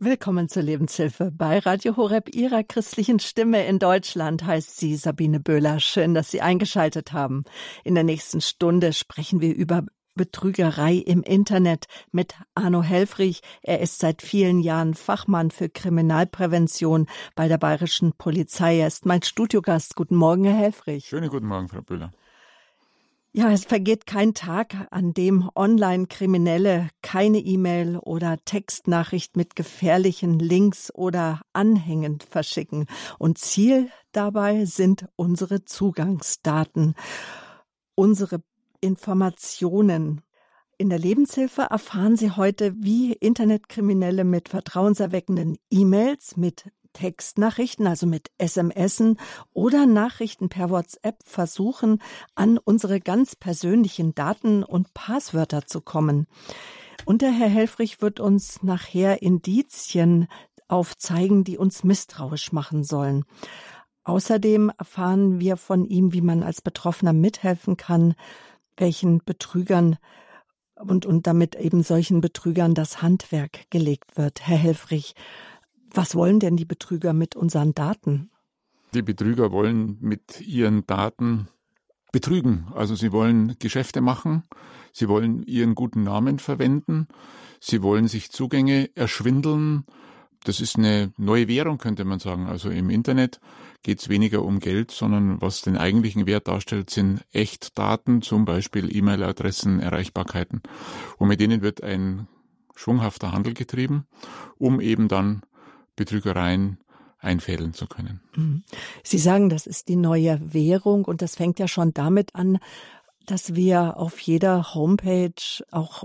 Willkommen zur Lebenshilfe bei Radio Horeb, Ihrer christlichen Stimme in Deutschland, heißt sie Sabine Böhler. Schön, dass Sie eingeschaltet haben. In der nächsten Stunde sprechen wir über Betrügerei im Internet mit Arno Helfrich. Er ist seit vielen Jahren Fachmann für Kriminalprävention bei der Bayerischen Polizei. Er ist mein Studiogast. Guten Morgen, Herr Helfrich. Schönen guten Morgen, Frau Böhler. Ja, es vergeht kein Tag, an dem Online-Kriminelle keine E-Mail oder Textnachricht mit gefährlichen Links oder Anhängen verschicken. Und Ziel dabei sind unsere Zugangsdaten, unsere Informationen. In der Lebenshilfe erfahren Sie heute, wie Internetkriminelle mit vertrauenserweckenden E-Mails, mit Textnachrichten, also mit SMSen oder Nachrichten per WhatsApp versuchen, an unsere ganz persönlichen Daten und Passwörter zu kommen. Und der Herr Helfrich wird uns nachher Indizien aufzeigen, die uns misstrauisch machen sollen. Außerdem erfahren wir von ihm, wie man als Betroffener mithelfen kann, welchen Betrügern und, und damit eben solchen Betrügern das Handwerk gelegt wird. Herr Helfrich, was wollen denn die Betrüger mit unseren Daten? Die Betrüger wollen mit ihren Daten betrügen. Also sie wollen Geschäfte machen, sie wollen ihren guten Namen verwenden, sie wollen sich Zugänge erschwindeln. Das ist eine neue Währung, könnte man sagen. Also im Internet geht es weniger um Geld, sondern was den eigentlichen Wert darstellt, sind Echtdaten, zum Beispiel E-Mail-Adressen, Erreichbarkeiten. Und mit denen wird ein schwunghafter Handel getrieben, um eben dann Betrügereien einfädeln zu können. Mhm. Sie sagen, das ist die neue Währung und das fängt ja schon damit an, dass wir auf jeder Homepage auch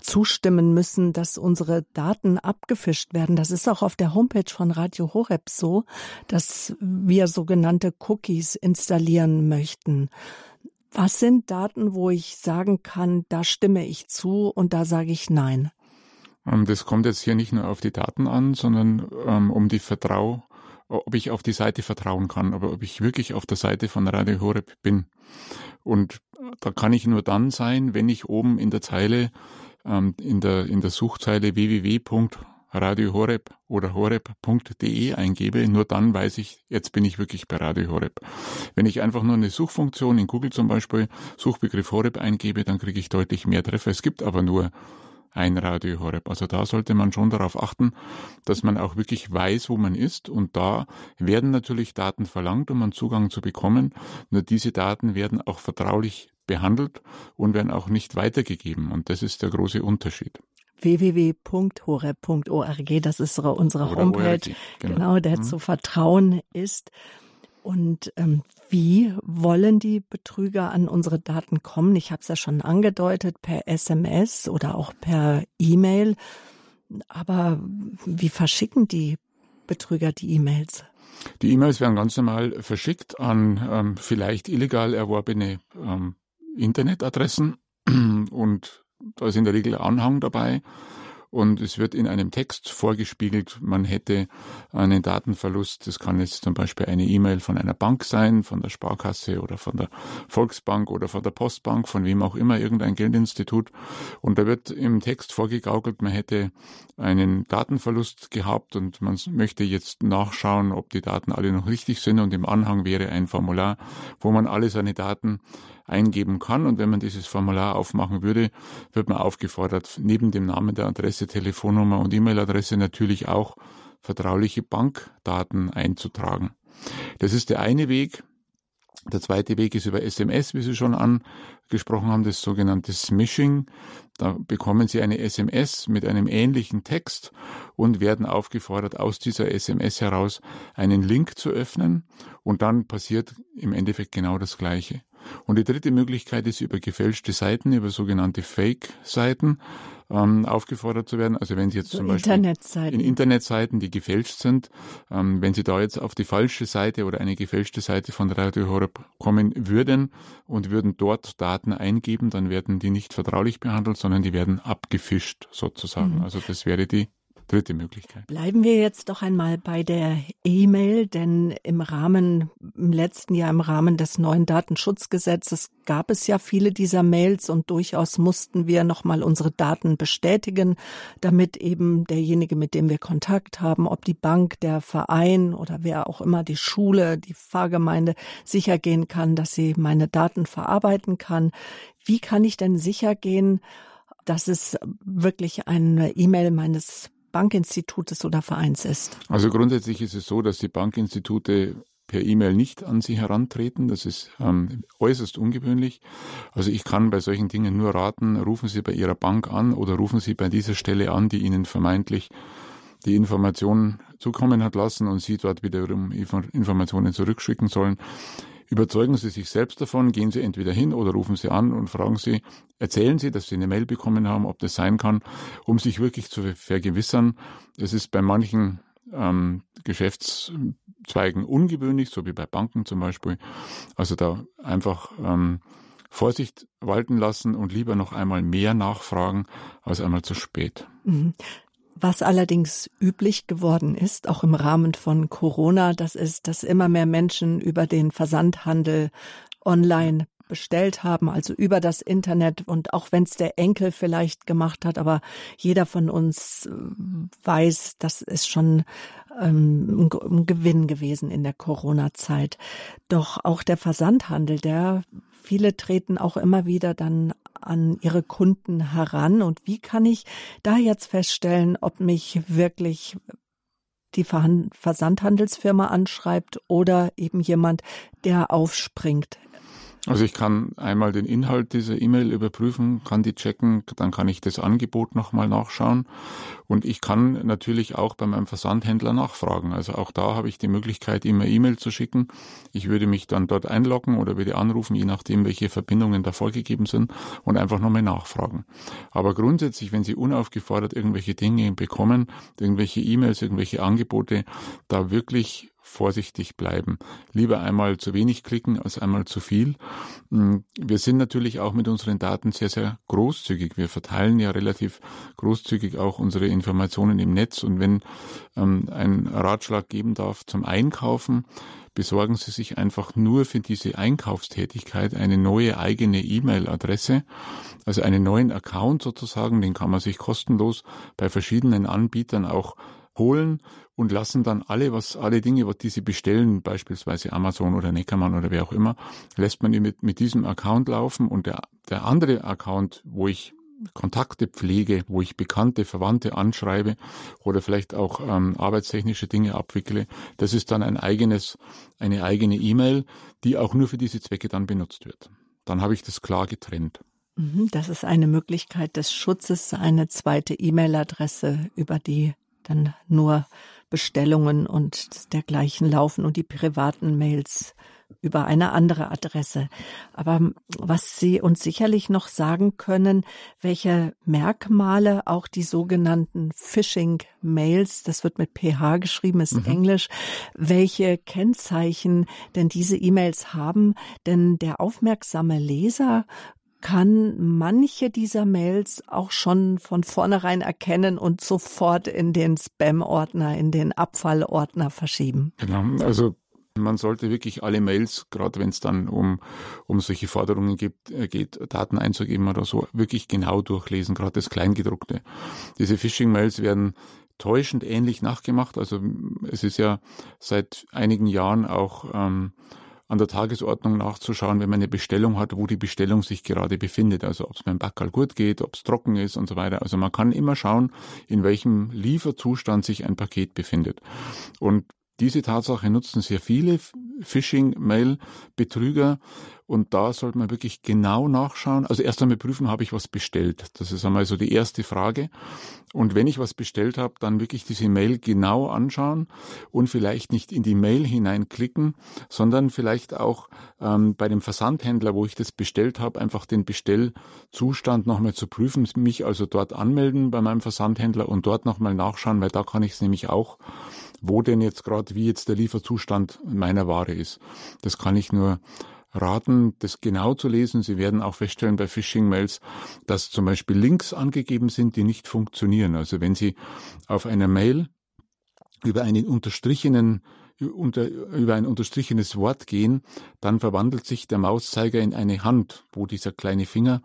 zustimmen müssen, dass unsere Daten abgefischt werden. Das ist auch auf der Homepage von Radio Horeb so, dass wir sogenannte Cookies installieren möchten. Was sind Daten, wo ich sagen kann, da stimme ich zu und da sage ich nein? Ähm, das kommt jetzt hier nicht nur auf die Daten an, sondern ähm, um die Vertrau, ob ich auf die Seite vertrauen kann, aber ob ich wirklich auf der Seite von Radio Horeb bin. Und da kann ich nur dann sein, wenn ich oben in der Zeile, ähm, in der, in der Suchzeile www.radio Horeb oder horeb.de eingebe, nur dann weiß ich, jetzt bin ich wirklich bei Radio Horeb. Wenn ich einfach nur eine Suchfunktion in Google zum Beispiel Suchbegriff Horeb eingebe, dann kriege ich deutlich mehr Treffer. Es gibt aber nur ein Radio Horeb. Also da sollte man schon darauf achten, dass man auch wirklich weiß, wo man ist. Und da werden natürlich Daten verlangt, um einen Zugang zu bekommen. Nur diese Daten werden auch vertraulich behandelt und werden auch nicht weitergegeben. Und das ist der große Unterschied www.horeb.org, das ist unsere Homepage, genau. genau, der mhm. zu vertrauen ist. Und ähm, wie wollen die Betrüger an unsere Daten kommen? Ich habe es ja schon angedeutet, per SMS oder auch per E-Mail. Aber wie verschicken die Betrüger die E-Mails? Die E-Mails werden ganz normal verschickt an ähm, vielleicht illegal erworbene ähm, Internetadressen und da ist in der Regel Anhang dabei und es wird in einem Text vorgespiegelt, man hätte einen Datenverlust. Das kann jetzt zum Beispiel eine E-Mail von einer Bank sein, von der Sparkasse oder von der Volksbank oder von der Postbank, von wem auch immer, irgendein Geldinstitut. Und da wird im Text vorgegaukelt, man hätte einen Datenverlust gehabt und man möchte jetzt nachschauen, ob die Daten alle noch richtig sind. Und im Anhang wäre ein Formular, wo man alle seine Daten eingeben kann. Und wenn man dieses Formular aufmachen würde, wird man aufgefordert, neben dem Namen der Adresse, Telefonnummer und E-Mail-Adresse natürlich auch vertrauliche Bankdaten einzutragen. Das ist der eine Weg. Der zweite Weg ist über SMS, wie Sie schon angesprochen haben, das sogenannte Smishing. Da bekommen Sie eine SMS mit einem ähnlichen Text und werden aufgefordert, aus dieser SMS heraus einen Link zu öffnen. Und dann passiert im Endeffekt genau das Gleiche. Und die dritte Möglichkeit ist über gefälschte Seiten, über sogenannte Fake-Seiten ähm, aufgefordert zu werden. Also wenn Sie jetzt so zum Beispiel Internetseiten. in Internetseiten, die gefälscht sind, ähm, wenn Sie da jetzt auf die falsche Seite oder eine gefälschte Seite von Radio Horeb kommen würden und würden dort Daten eingeben, dann werden die nicht vertraulich behandelt, sondern die werden abgefischt sozusagen. Mhm. Also das wäre die dritte Möglichkeit. Bleiben wir jetzt doch einmal bei der E-Mail, denn im Rahmen, im letzten Jahr im Rahmen des neuen Datenschutzgesetzes gab es ja viele dieser Mails und durchaus mussten wir nochmal unsere Daten bestätigen, damit eben derjenige, mit dem wir Kontakt haben, ob die Bank, der Verein oder wer auch immer, die Schule, die Pfarrgemeinde sicher gehen kann, dass sie meine Daten verarbeiten kann. Wie kann ich denn sicher gehen, dass es wirklich eine E-Mail meines Bankinstitutes oder Vereins ist? Also grundsätzlich ist es so, dass die Bankinstitute per E-Mail nicht an Sie herantreten. Das ist ähm, äußerst ungewöhnlich. Also ich kann bei solchen Dingen nur raten, rufen Sie bei Ihrer Bank an oder rufen Sie bei dieser Stelle an, die Ihnen vermeintlich die Informationen zukommen hat lassen und Sie dort wiederum Informationen zurückschicken sollen. Überzeugen Sie sich selbst davon, gehen Sie entweder hin oder rufen Sie an und fragen Sie, erzählen Sie, dass Sie eine Mail bekommen haben, ob das sein kann, um sich wirklich zu vergewissern. Es ist bei manchen ähm, Geschäftszweigen ungewöhnlich, so wie bei Banken zum Beispiel. Also da einfach ähm, Vorsicht walten lassen und lieber noch einmal mehr nachfragen als einmal zu spät. Was allerdings üblich geworden ist, auch im Rahmen von Corona, das ist, dass immer mehr Menschen über den Versandhandel online bestellt haben, also über das Internet und auch wenn es der Enkel vielleicht gemacht hat, aber jeder von uns äh, weiß, das ist schon ähm, ein Gewinn gewesen in der Corona-Zeit. Doch auch der Versandhandel, der viele treten auch immer wieder dann an ihre Kunden heran? Und wie kann ich da jetzt feststellen, ob mich wirklich die Versandhandelsfirma anschreibt oder eben jemand, der aufspringt also ich kann einmal den Inhalt dieser E-Mail überprüfen, kann die checken, dann kann ich das Angebot nochmal nachschauen und ich kann natürlich auch bei meinem Versandhändler nachfragen. Also auch da habe ich die Möglichkeit, eine E-Mail zu schicken. Ich würde mich dann dort einloggen oder würde anrufen, je nachdem, welche Verbindungen da vorgegeben sind und einfach nochmal nachfragen. Aber grundsätzlich, wenn Sie unaufgefordert irgendwelche Dinge bekommen, irgendwelche E-Mails, irgendwelche Angebote, da wirklich vorsichtig bleiben. Lieber einmal zu wenig klicken als einmal zu viel. Mm, wir sind natürlich auch mit unseren Daten sehr, sehr großzügig. Wir verteilen ja relativ großzügig auch unsere Informationen im Netz. Und wenn ähm, ein Ratschlag geben darf zum Einkaufen, besorgen Sie sich einfach nur für diese Einkaufstätigkeit eine neue eigene E-Mail-Adresse, also einen neuen Account sozusagen, den kann man sich kostenlos bei verschiedenen Anbietern auch holen und lassen dann alle, was, alle Dinge, die sie bestellen, beispielsweise Amazon oder Neckermann oder wer auch immer, lässt man mit, mit diesem Account laufen und der, der andere Account, wo ich Kontakte pflege, wo ich bekannte Verwandte anschreibe oder vielleicht auch ähm, arbeitstechnische Dinge abwickle, das ist dann ein eigenes, eine eigene E-Mail, die auch nur für diese Zwecke dann benutzt wird. Dann habe ich das klar getrennt. Mhm, das ist eine Möglichkeit des Schutzes, eine zweite E-Mail-Adresse, über die dann nur Bestellungen und dergleichen laufen und die privaten Mails über eine andere Adresse. Aber was Sie uns sicherlich noch sagen können, welche Merkmale auch die sogenannten Phishing-Mails, das wird mit PH geschrieben, ist mhm. Englisch, welche Kennzeichen denn diese E-Mails haben, denn der aufmerksame Leser kann manche dieser Mails auch schon von vornherein erkennen und sofort in den Spam-Ordner, in den Abfallordner verschieben. Genau, also man sollte wirklich alle Mails, gerade wenn es dann um, um solche Forderungen gibt, äh, geht, Daten einzugeben oder so, wirklich genau durchlesen, gerade das Kleingedruckte. Diese Phishing-Mails werden täuschend ähnlich nachgemacht. Also es ist ja seit einigen Jahren auch ähm, an der Tagesordnung nachzuschauen, wenn man eine Bestellung hat, wo die Bestellung sich gerade befindet. Also ob es beim Backerl gut geht, ob es trocken ist und so weiter. Also man kann immer schauen, in welchem Lieferzustand sich ein Paket befindet. Und diese Tatsache nutzen sehr viele Phishing-Mail-Betrüger und da sollte man wirklich genau nachschauen. Also erst einmal prüfen, habe ich was bestellt. Das ist einmal so die erste Frage. Und wenn ich was bestellt habe, dann wirklich diese Mail genau anschauen und vielleicht nicht in die Mail hineinklicken, sondern vielleicht auch ähm, bei dem Versandhändler, wo ich das bestellt habe, einfach den Bestellzustand nochmal zu prüfen, mich also dort anmelden bei meinem Versandhändler und dort nochmal nachschauen, weil da kann ich es nämlich auch wo denn jetzt gerade, wie jetzt der Lieferzustand meiner Ware ist. Das kann ich nur raten, das genau zu lesen. Sie werden auch feststellen bei Phishing-Mails, dass zum Beispiel Links angegeben sind, die nicht funktionieren. Also wenn Sie auf einer Mail über einen unterstrichenen unter, über ein unterstrichenes Wort gehen, dann verwandelt sich der Mauszeiger in eine Hand, wo dieser kleine Finger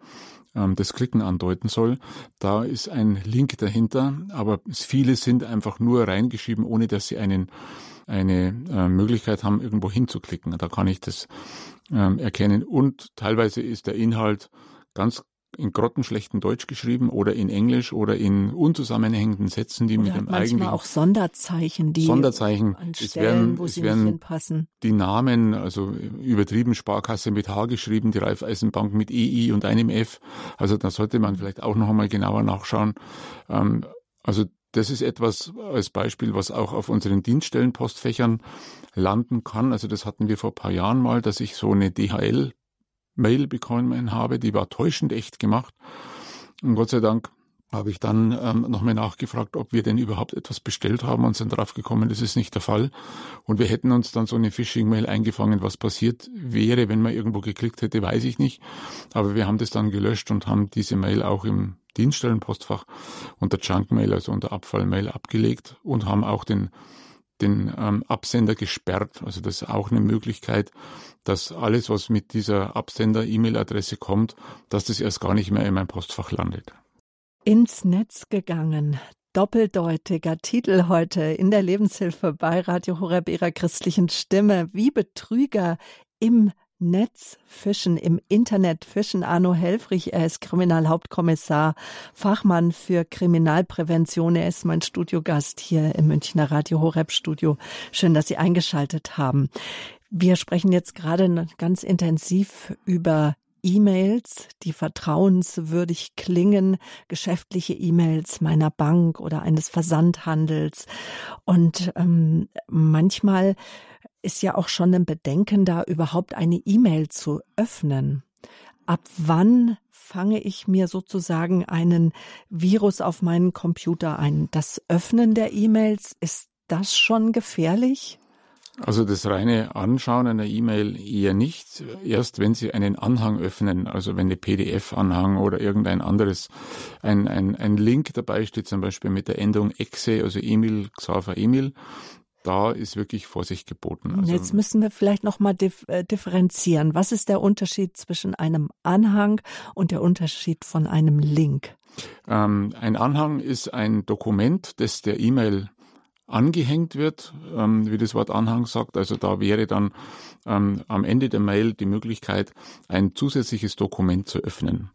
das Klicken andeuten soll. Da ist ein Link dahinter, aber viele sind einfach nur reingeschrieben, ohne dass sie einen, eine äh, Möglichkeit haben, irgendwo hinzuklicken. Da kann ich das ähm, erkennen. Und teilweise ist der Inhalt ganz in grottenschlechten Deutsch geschrieben oder in Englisch oder in unzusammenhängenden Sätzen, die oder mit dem eigentlichen auch Sonderzeichen, die Sonderzeichen, an Stellen, es werden, wo es werden hinpassen. Die Namen, also übertrieben Sparkasse mit H geschrieben, die Raiffeisenbank mit EI und einem F. Also da sollte man vielleicht auch noch einmal genauer nachschauen. Ähm, also das ist etwas als Beispiel, was auch auf unseren Dienststellenpostfächern landen kann. Also das hatten wir vor ein paar Jahren mal, dass ich so eine DHL Mail bekommen habe, die war täuschend echt gemacht. Und Gott sei Dank habe ich dann ähm, nochmal nachgefragt, ob wir denn überhaupt etwas bestellt haben und sind drauf gekommen, das ist nicht der Fall. Und wir hätten uns dann so eine Phishing-Mail eingefangen. Was passiert wäre, wenn man irgendwo geklickt hätte, weiß ich nicht. Aber wir haben das dann gelöscht und haben diese Mail auch im Dienststellenpostfach unter Junk-Mail, also unter Abfall-Mail abgelegt und haben auch den den ähm, Absender gesperrt. Also das ist auch eine Möglichkeit, dass alles, was mit dieser Absender-E-Mail-Adresse kommt, dass das erst gar nicht mehr in meinem Postfach landet. Ins Netz gegangen. Doppeldeutiger Titel heute in der Lebenshilfe bei Radio Horeb ihrer christlichen Stimme. Wie Betrüger im Netz fischen, im Internet fischen. Arno Helfrich, er ist Kriminalhauptkommissar, Fachmann für Kriminalprävention. Er ist mein Studiogast hier im Münchner Radio Horeb Studio. Schön, dass Sie eingeschaltet haben. Wir sprechen jetzt gerade ganz intensiv über E-Mails, die vertrauenswürdig klingen, geschäftliche E-Mails meiner Bank oder eines Versandhandels. Und ähm, manchmal ist ja auch schon ein Bedenken da, überhaupt eine E-Mail zu öffnen. Ab wann fange ich mir sozusagen einen Virus auf meinen Computer ein? Das Öffnen der E-Mails, ist das schon gefährlich? Also das reine Anschauen einer E-Mail eher nicht. Erst wenn Sie einen Anhang öffnen, also wenn der PDF-Anhang oder irgendein anderes, ein, ein, ein Link dabei steht, zum Beispiel mit der Endung exe, also Emil, Xaver Emil, da ist wirklich Vorsicht geboten. Also Jetzt müssen wir vielleicht noch mal dif äh, differenzieren. Was ist der Unterschied zwischen einem Anhang und der Unterschied von einem Link? Ähm, ein Anhang ist ein Dokument, das der E-Mail angehängt wird, ähm, wie das Wort Anhang sagt. Also da wäre dann ähm, am Ende der Mail die Möglichkeit, ein zusätzliches Dokument zu öffnen.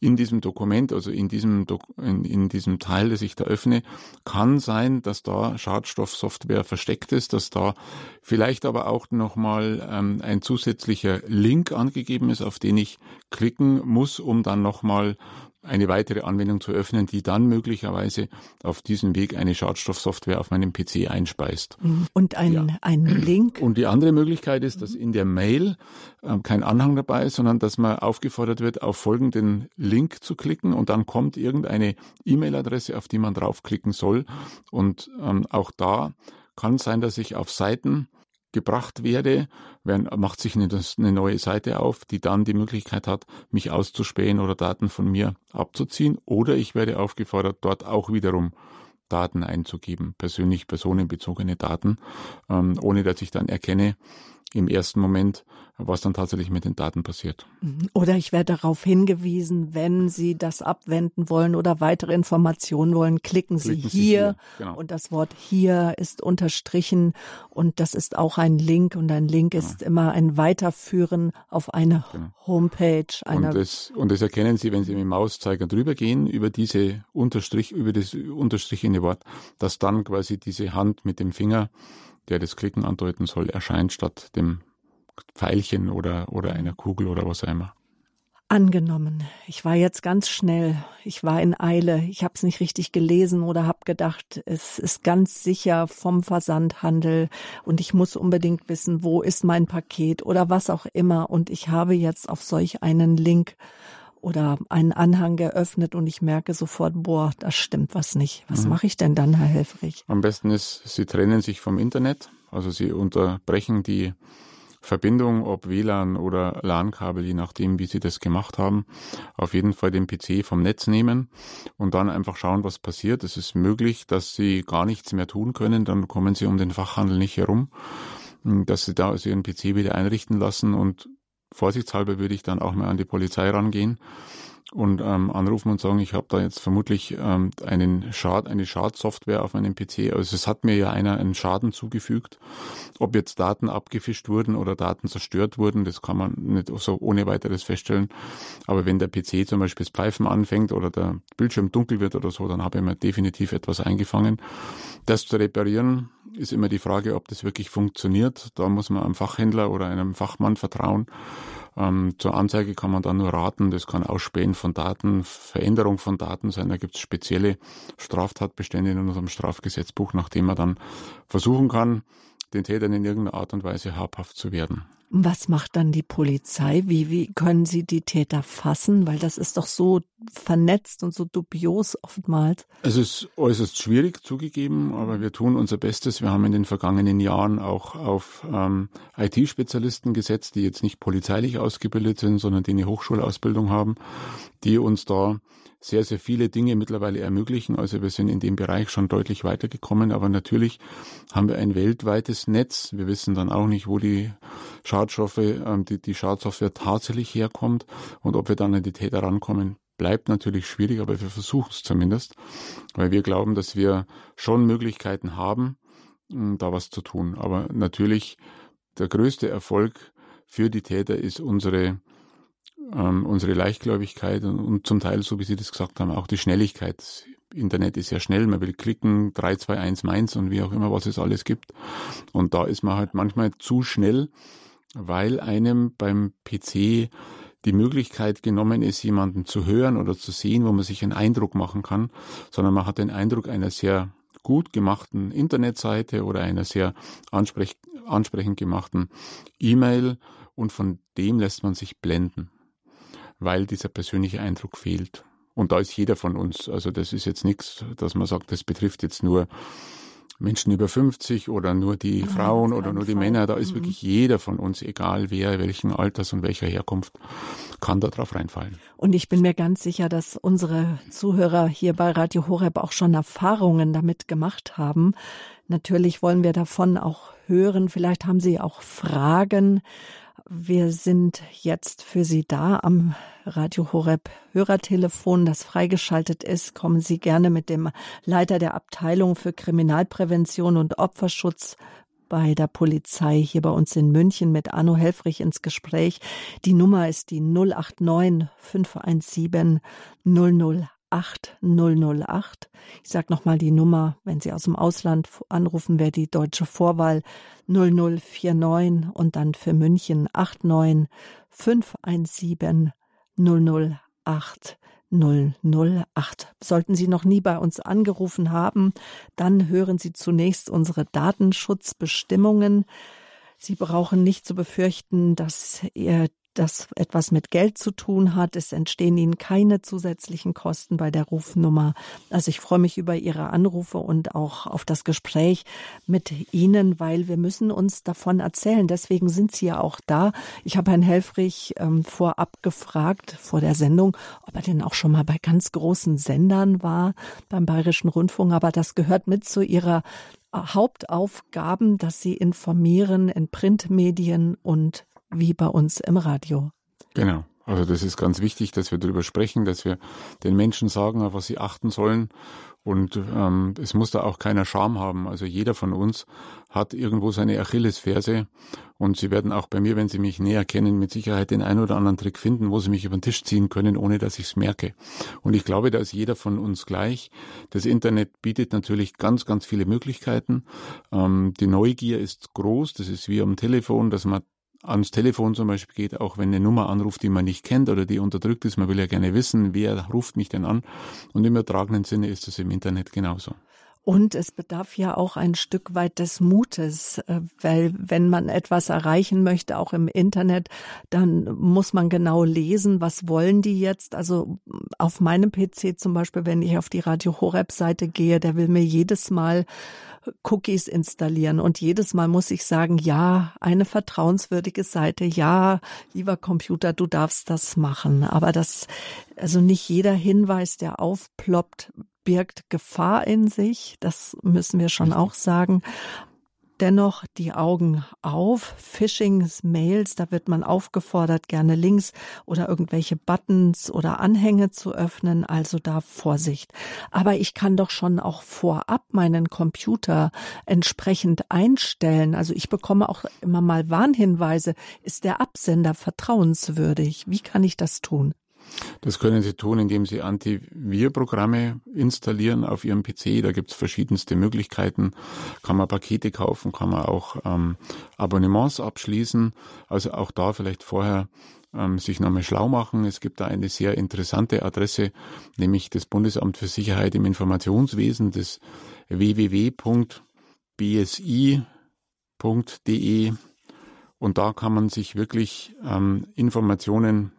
In diesem Dokument, also in diesem, Dok in, in diesem Teil, das ich da öffne, kann sein, dass da Schadstoffsoftware versteckt ist, dass da vielleicht aber auch nochmal ähm, ein zusätzlicher Link angegeben ist, auf den ich klicken muss, um dann nochmal eine weitere Anwendung zu öffnen, die dann möglicherweise auf diesem Weg eine Schadstoffsoftware auf meinem PC einspeist. Mhm. Und ein, ja. ein Link. Und die andere Möglichkeit ist, dass in der Mail äh, kein Anhang dabei ist, sondern dass man aufgefordert wird, auf folgenden Link zu klicken und dann kommt irgendeine E-Mail-Adresse, auf die man draufklicken soll. Und ähm, auch da kann es sein, dass ich auf Seiten gebracht werde, macht sich eine, eine, neue Seite auf, die dann die Möglichkeit hat, mich auszuspähen oder Daten von mir abzuziehen. Oder ich werde aufgefordert, dort auch wiederum Daten einzugeben, persönlich personenbezogene Daten, ähm, ohne dass ich dann erkenne, im ersten Moment, was dann tatsächlich mit den Daten passiert. Mhm. Oder ich werde darauf hingewiesen, wenn Sie das abwenden wollen oder weitere Informationen wollen, klicken, klicken Sie hier, Sie hier. Genau. und das Wort hier ist unterstrichen und das ist auch ein Link und ein Link genau. ist immer ein Weiterführen auf eine genau. Homepage. Und das, und das erkennen Sie, wenn Sie mit dem Mauszeiger drüber gehen, über diese Unterstrich, über das unterstrichene Wort, dass dann quasi diese Hand mit dem Finger der das Klicken andeuten soll, erscheint statt dem Pfeilchen oder, oder einer Kugel oder was auch immer. Angenommen, ich war jetzt ganz schnell, ich war in Eile, ich habe es nicht richtig gelesen oder habe gedacht, es ist ganz sicher vom Versandhandel und ich muss unbedingt wissen, wo ist mein Paket oder was auch immer und ich habe jetzt auf solch einen Link oder einen Anhang geöffnet und ich merke sofort, boah, da stimmt was nicht. Was mhm. mache ich denn dann, Herr Helfrich? Am besten ist, Sie trennen sich vom Internet, also Sie unterbrechen die Verbindung, ob WLAN oder LAN-Kabel, je nachdem, wie Sie das gemacht haben, auf jeden Fall den PC vom Netz nehmen und dann einfach schauen, was passiert. Es ist möglich, dass Sie gar nichts mehr tun können, dann kommen Sie um den Fachhandel nicht herum, dass Sie da also Ihren PC wieder einrichten lassen und vorsichtshalber würde ich dann auch mal an die Polizei rangehen und ähm, anrufen und sagen, ich habe da jetzt vermutlich ähm, einen Schad, eine Schadsoftware auf meinem PC. Also es hat mir ja einer einen Schaden zugefügt. Ob jetzt Daten abgefischt wurden oder Daten zerstört wurden, das kann man nicht so ohne weiteres feststellen. Aber wenn der PC zum Beispiel das Pfeifen anfängt oder der Bildschirm dunkel wird oder so, dann habe ich mir definitiv etwas eingefangen. Das zu reparieren ist immer die Frage, ob das wirklich funktioniert. Da muss man einem Fachhändler oder einem Fachmann vertrauen. Ähm, zur Anzeige kann man dann nur raten. Das kann Ausspähen von Daten, Veränderung von Daten sein. Da gibt es spezielle Straftatbestände in unserem Strafgesetzbuch, nachdem man dann versuchen kann, den Tätern in irgendeiner Art und Weise habhaft zu werden. Was macht dann die Polizei? Wie, wie können sie die Täter fassen? Weil das ist doch so vernetzt und so dubios oftmals. Es ist äußerst schwierig zugegeben, aber wir tun unser Bestes. Wir haben in den vergangenen Jahren auch auf ähm, IT-Spezialisten gesetzt, die jetzt nicht polizeilich ausgebildet sind, sondern die eine Hochschulausbildung haben, die uns da sehr, sehr viele Dinge mittlerweile ermöglichen. Also wir sind in dem Bereich schon deutlich weitergekommen, aber natürlich haben wir ein weltweites Netz. Wir wissen dann auch nicht, wo die Schadstoffe, ähm, die, die Schadsoftware tatsächlich herkommt und ob wir dann an die Täter rankommen, bleibt natürlich schwierig, aber wir versuchen es zumindest, weil wir glauben, dass wir schon Möglichkeiten haben, da was zu tun. Aber natürlich der größte Erfolg für die Täter ist unsere ähm, unsere Leichtgläubigkeit und, und, zum Teil, so wie Sie das gesagt haben, auch die Schnelligkeit. Das Internet ist ja schnell, man will klicken, 3, 2, 1, meins und wie auch immer, was es alles gibt. Und da ist man halt manchmal zu schnell, weil einem beim PC die Möglichkeit genommen ist, jemanden zu hören oder zu sehen, wo man sich einen Eindruck machen kann, sondern man hat den Eindruck einer sehr gut gemachten Internetseite oder einer sehr ansprech ansprechend gemachten E-Mail und von dem lässt man sich blenden weil dieser persönliche Eindruck fehlt. Und da ist jeder von uns. Also das ist jetzt nichts, dass man sagt, das betrifft jetzt nur Menschen über 50 oder nur die ja, Frauen oder nur die Fall. Männer. Da ist mhm. wirklich jeder von uns, egal wer, welchen Alters und welcher Herkunft, kann da drauf reinfallen. Und ich bin mir ganz sicher, dass unsere Zuhörer hier bei Radio Horeb auch schon Erfahrungen damit gemacht haben. Natürlich wollen wir davon auch hören. Vielleicht haben Sie auch Fragen wir sind jetzt für Sie da am Radio Horeb Hörertelefon, das freigeschaltet ist. Kommen Sie gerne mit dem Leiter der Abteilung für Kriminalprävention und Opferschutz bei der Polizei hier bei uns in München mit Arno Helfrich ins Gespräch. Die Nummer ist die 089 517 008 8008. Ich sage nochmal die Nummer, wenn Sie aus dem Ausland anrufen, wäre die deutsche Vorwahl 0049 und dann für München 89 517 008 008. Sollten Sie noch nie bei uns angerufen haben, dann hören Sie zunächst unsere Datenschutzbestimmungen. Sie brauchen nicht zu befürchten, dass Ihr das etwas mit Geld zu tun hat. Es entstehen Ihnen keine zusätzlichen Kosten bei der Rufnummer. Also ich freue mich über Ihre Anrufe und auch auf das Gespräch mit Ihnen, weil wir müssen uns davon erzählen. Deswegen sind Sie ja auch da. Ich habe Herrn Helfrich ähm, vorab gefragt vor der Sendung, ob er denn auch schon mal bei ganz großen Sendern war, beim Bayerischen Rundfunk. Aber das gehört mit zu Ihrer Hauptaufgaben, dass Sie informieren in Printmedien und wie bei uns im Radio. Genau. Also das ist ganz wichtig, dass wir darüber sprechen, dass wir den Menschen sagen, auf was sie achten sollen. Und ähm, es muss da auch keiner Scham haben. Also jeder von uns hat irgendwo seine Achillesferse. Und Sie werden auch bei mir, wenn Sie mich näher kennen, mit Sicherheit den einen oder anderen Trick finden, wo Sie mich über den Tisch ziehen können, ohne dass ich es merke. Und ich glaube, da ist jeder von uns gleich. Das Internet bietet natürlich ganz, ganz viele Möglichkeiten. Ähm, die Neugier ist groß. Das ist wie am Telefon, dass man ans Telefon zum Beispiel geht, auch wenn eine Nummer anruft, die man nicht kennt oder die unterdrückt ist. Man will ja gerne wissen, wer ruft mich denn an. Und im übertragenen Sinne ist es im Internet genauso. Und es bedarf ja auch ein Stück weit des Mutes, äh, weil wenn man etwas erreichen möchte, auch im Internet, dann muss man genau lesen, was wollen die jetzt. Also auf meinem PC zum Beispiel, wenn ich auf die Radio Horeb Seite gehe, der will mir jedes Mal Cookies installieren. Und jedes Mal muss ich sagen, ja, eine vertrauenswürdige Seite, ja, lieber Computer, du darfst das machen. Aber das, also nicht jeder Hinweis, der aufploppt, birgt Gefahr in sich. Das müssen wir schon auch sagen dennoch die Augen auf. Phishing-Mails, da wird man aufgefordert, gerne Links oder irgendwelche Buttons oder Anhänge zu öffnen. Also da Vorsicht. Aber ich kann doch schon auch vorab meinen Computer entsprechend einstellen. Also ich bekomme auch immer mal Warnhinweise. Ist der Absender vertrauenswürdig? Wie kann ich das tun? Das können Sie tun, indem Sie Antivirprogramme installieren auf Ihrem PC. Da gibt es verschiedenste Möglichkeiten. Kann man Pakete kaufen, kann man auch ähm, Abonnements abschließen. Also auch da vielleicht vorher ähm, sich nochmal schlau machen. Es gibt da eine sehr interessante Adresse, nämlich das Bundesamt für Sicherheit im Informationswesen, das www.bsi.de. Und da kann man sich wirklich ähm, Informationen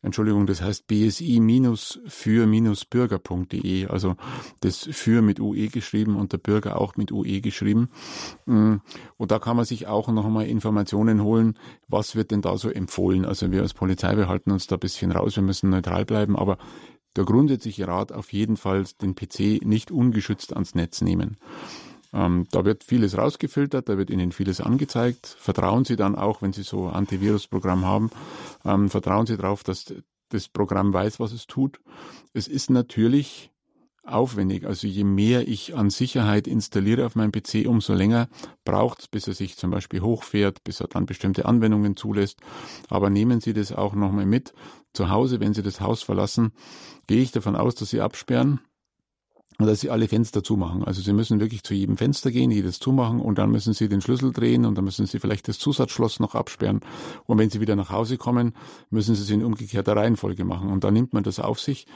Entschuldigung, das heißt bsi-für-bürger.de, also das für mit UE geschrieben und der Bürger auch mit UE geschrieben. Mm, und da kann man sich auch noch einmal Informationen holen, was wird denn da so empfohlen. Also wir als Polizei, wir halten uns da ein bisschen raus, wir müssen neutral bleiben, aber der grundsätzliche Rat auf jeden Fall den PC nicht ungeschützt ans Netz nehmen. Ähm, da wird vieles rausgefiltert, da wird Ihnen vieles angezeigt. Vertrauen Sie dann auch, wenn Sie so Antivirusprogramm haben, ähm, vertrauen Sie darauf, dass das Programm weiß, was es tut. Es ist natürlich aufwendig. Also je mehr ich an Sicherheit installiere auf meinem PC, umso länger braucht es, bis er sich zum Beispiel hochfährt, bis er dann bestimmte Anwendungen zulässt. Aber nehmen Sie das auch nochmal mit. Zu Hause, wenn Sie das Haus verlassen, gehe ich davon aus, dass Sie absperren dass sie alle Fenster zumachen. Also sie müssen wirklich zu jedem Fenster gehen, jedes zumachen und dann müssen sie den Schlüssel drehen und dann müssen sie vielleicht das Zusatzschloss noch absperren. Und wenn sie wieder nach Hause kommen, müssen sie es in umgekehrter Reihenfolge machen. Und dann nimmt man das auf sich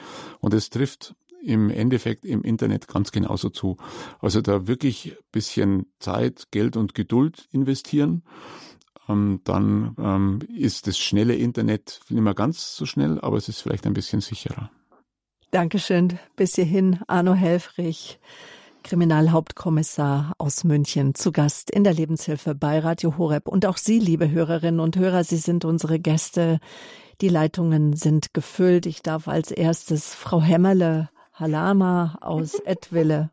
und es trifft im Endeffekt im Internet ganz genauso zu. Also da wirklich bisschen Zeit, Geld und Geduld investieren. Ähm, dann ähm, ist das schnelle Internet nicht mehr ganz so schnell, aber es ist vielleicht ein bisschen sicherer. Dankeschön. Bis hierhin Arno Helfrich, Kriminalhauptkommissar aus München, zu Gast in der Lebenshilfe bei Radio Horeb. Und auch Sie, liebe Hörerinnen und Hörer, Sie sind unsere Gäste. Die Leitungen sind gefüllt. Ich darf als erstes Frau Hämmerle Halama aus Edwille,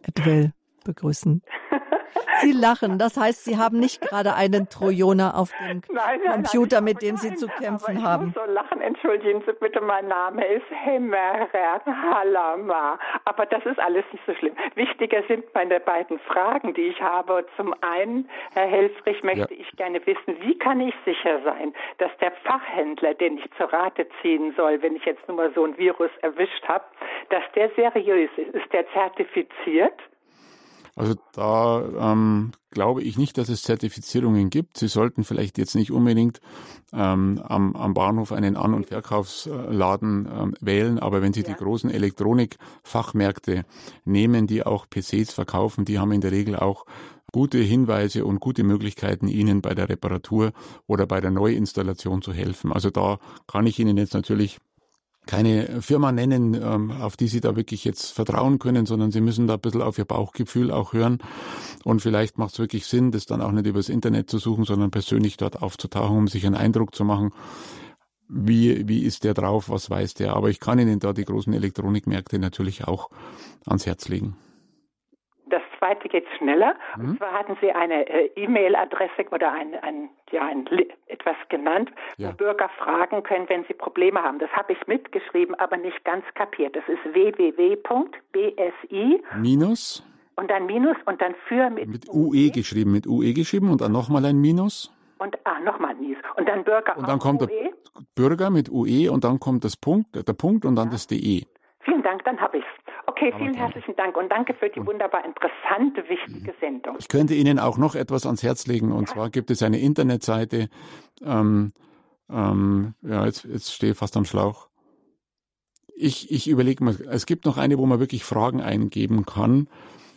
Edwille begrüßen. Sie lachen. Das heißt, Sie haben nicht gerade einen Trojaner auf dem nein, nein, Computer, nein, mit dem Sie zu kämpfen ich haben. Muss so lachen. Entschuldigen Sie bitte, mein Name ist Hemmerer Halama. Aber das ist alles nicht so schlimm. Wichtiger sind meine beiden Fragen, die ich habe. Zum einen, Herr Helfrich, möchte ja. ich gerne wissen, wie kann ich sicher sein, dass der Fachhändler, den ich zur Rate ziehen soll, wenn ich jetzt nur mal so ein Virus erwischt habe, dass der seriös ist? Ist der zertifiziert? Also da ähm, glaube ich nicht, dass es Zertifizierungen gibt. Sie sollten vielleicht jetzt nicht unbedingt ähm, am, am Bahnhof einen An- und Verkaufsladen ähm, wählen, aber wenn Sie ja. die großen Elektronikfachmärkte nehmen, die auch PCs verkaufen, die haben in der Regel auch gute Hinweise und gute Möglichkeiten, Ihnen bei der Reparatur oder bei der Neuinstallation zu helfen. Also da kann ich Ihnen jetzt natürlich keine Firma nennen, ähm, auf die Sie da wirklich jetzt vertrauen können, sondern Sie müssen da ein bisschen auf Ihr Bauchgefühl auch hören. Und vielleicht macht es wirklich Sinn, das dann auch nicht übers Internet zu suchen, sondern persönlich dort aufzutauchen, um sich einen Eindruck zu machen, wie, wie ist der drauf, was weiß der. Aber ich kann Ihnen da die großen Elektronikmärkte natürlich auch ans Herz legen zweite geht schneller. Mhm. Und zwar hatten Sie eine äh, E-Mail-Adresse oder ein, ein, ja, ein, etwas genannt, ja. wo Bürger fragen können, wenn sie Probleme haben. Das habe ich mitgeschrieben, aber nicht ganz kapiert. Das ist www.bsi Minus und dann Minus und dann für mit, mit UE geschrieben, mit UE geschrieben und dann nochmal ein Minus. Und ah, nochmal ein Minus. Und dann Bürger Und dann kommt UE. der Bürger mit UE und dann kommt das Punkt, der Punkt und dann ja. das DE. Vielen Dank, dann habe ich es. Okay, vielen herzlichen Dank und danke für die wunderbar interessante, wichtige Sendung. Ich könnte Ihnen auch noch etwas ans Herz legen und ja. zwar gibt es eine Internetseite, ähm, ähm, ja, jetzt, jetzt stehe ich fast am Schlauch. Ich, ich überlege mal, es gibt noch eine, wo man wirklich Fragen eingeben kann.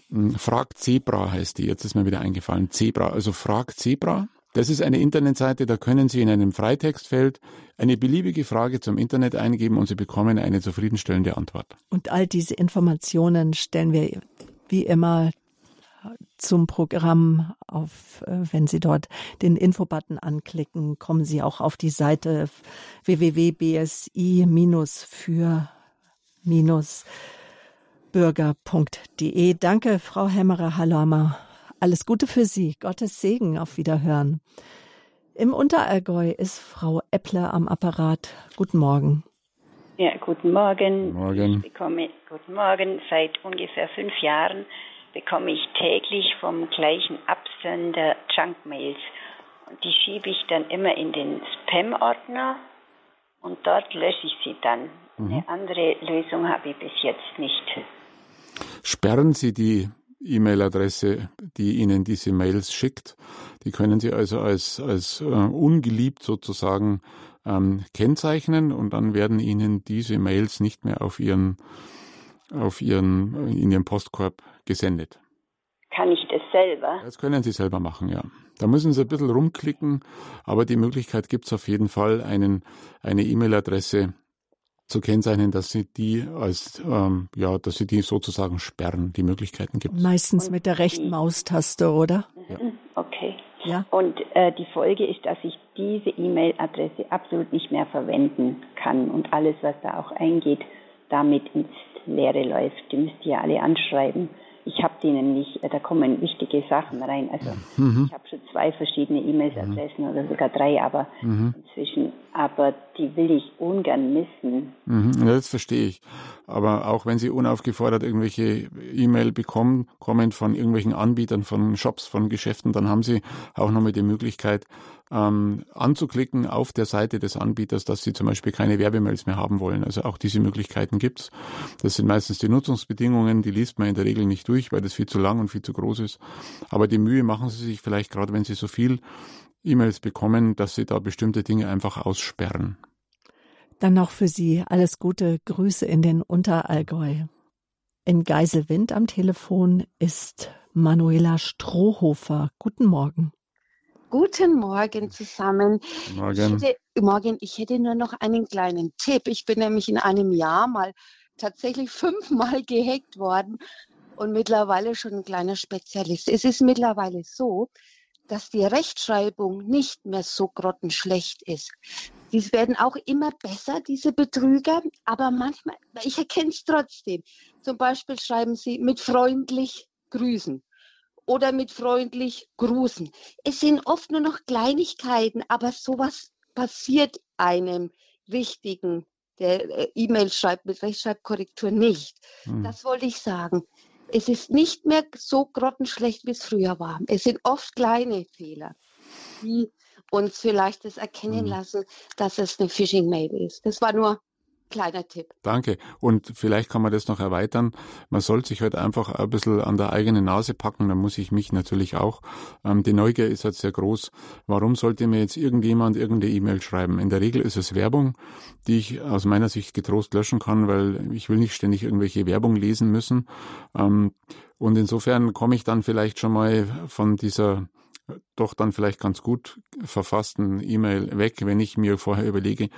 Hm, Frag Zebra heißt die, jetzt ist mir wieder eingefallen. Zebra, also Frag Zebra. Das ist eine Internetseite, da können Sie in einem Freitextfeld eine beliebige Frage zum Internet eingeben und Sie bekommen eine zufriedenstellende Antwort. Und all diese Informationen stellen wir wie immer zum Programm auf, äh, wenn Sie dort den Infobutton anklicken, kommen Sie auch auf die Seite www.bsi-für-bürger.de. Danke, Frau Hemmerer-Hallermer. Alles Gute für Sie. Gottes Segen. Auf Wiederhören. Im Unterallgäu ist Frau Eppler am Apparat. Guten Morgen. Ja, guten Morgen. Morgen. Ich bekomme, guten Morgen. Seit ungefähr fünf Jahren bekomme ich täglich vom gleichen Absender Junkmails. Und die schiebe ich dann immer in den Spam-Ordner und dort lösche ich sie dann. Mhm. Eine andere Lösung habe ich bis jetzt nicht. Sperren Sie die E-Mail-Adresse, die Ihnen diese Mails schickt. Die können Sie also als, als äh, ungeliebt sozusagen ähm, kennzeichnen und dann werden Ihnen diese Mails nicht mehr auf Ihren, auf Ihren, in Ihrem Postkorb gesendet. Kann ich das selber? Das können Sie selber machen, ja. Da müssen Sie ein bisschen rumklicken, aber die Möglichkeit gibt es auf jeden Fall, einen, eine E-Mail-Adresse zu kennzeichnen, dass Sie die als, ähm, ja, dass Sie die sozusagen sperren. Die Möglichkeiten gibt es. Meistens mit der rechten Maustaste, oder? Ja. Okay. Ja. Und äh, die Folge ist, dass ich diese E-Mail-Adresse absolut nicht mehr verwenden kann und alles, was da auch eingeht, damit ins Leere läuft. Die müsst ihr alle anschreiben. Ich habe die nämlich, äh, da kommen wichtige Sachen rein. Also mhm. ich habe schon zwei verschiedene E-Mail-Adressen mhm. oder sogar drei, aber mhm. inzwischen, aber die will ich ungern missen. Mhm. Das verstehe ich. Aber auch wenn Sie unaufgefordert irgendwelche E-Mail bekommen, kommen von irgendwelchen Anbietern, von Shops, von Geschäften, dann haben Sie auch nochmal die Möglichkeit, ähm, anzuklicken auf der Seite des Anbieters, dass sie zum Beispiel keine Werbemails mehr haben wollen. Also auch diese Möglichkeiten gibt's. Das sind meistens die Nutzungsbedingungen, die liest man in der Regel nicht durch, weil das viel zu lang und viel zu groß ist. Aber die Mühe machen Sie sich vielleicht gerade, wenn Sie so viel E-Mails bekommen, dass Sie da bestimmte Dinge einfach aussperren. Dann noch für Sie alles Gute Grüße in den Unterallgäu. In Geiselwind am Telefon ist Manuela Strohhofer. Guten Morgen. Guten Morgen zusammen. Morgen. Ich hätte, morgen. Ich hätte nur noch einen kleinen Tipp. Ich bin nämlich in einem Jahr mal tatsächlich fünfmal gehackt worden und mittlerweile schon ein kleiner Spezialist. Es ist mittlerweile so, dass die Rechtschreibung nicht mehr so grottenschlecht ist. Die werden auch immer besser, diese Betrüger, aber manchmal, ich erkenne es trotzdem. Zum Beispiel schreiben sie mit freundlich grüßen oder mit freundlich Grußen. Es sind oft nur noch Kleinigkeiten, aber sowas passiert einem Wichtigen, der äh, E-Mail schreibt mit Rechtschreibkorrektur nicht. Hm. Das wollte ich sagen. Es ist nicht mehr so grottenschlecht, wie es früher war. Es sind oft kleine Fehler, die uns vielleicht das erkennen hm. lassen, dass es eine Phishing-Mail ist. Das war nur kleiner Tipp. Danke. Und vielleicht kann man das noch erweitern. Man sollte sich halt einfach ein bisschen an der eigenen Nase packen. Da muss ich mich natürlich auch. Ähm, die Neugier ist halt sehr groß. Warum sollte mir jetzt irgendjemand irgendeine E-Mail schreiben? In der Regel ist es Werbung, die ich aus meiner Sicht getrost löschen kann, weil ich will nicht ständig irgendwelche Werbung lesen müssen. Ähm, und insofern komme ich dann vielleicht schon mal von dieser doch dann vielleicht ganz gut verfassten E-Mail weg, wenn ich mir vorher überlege,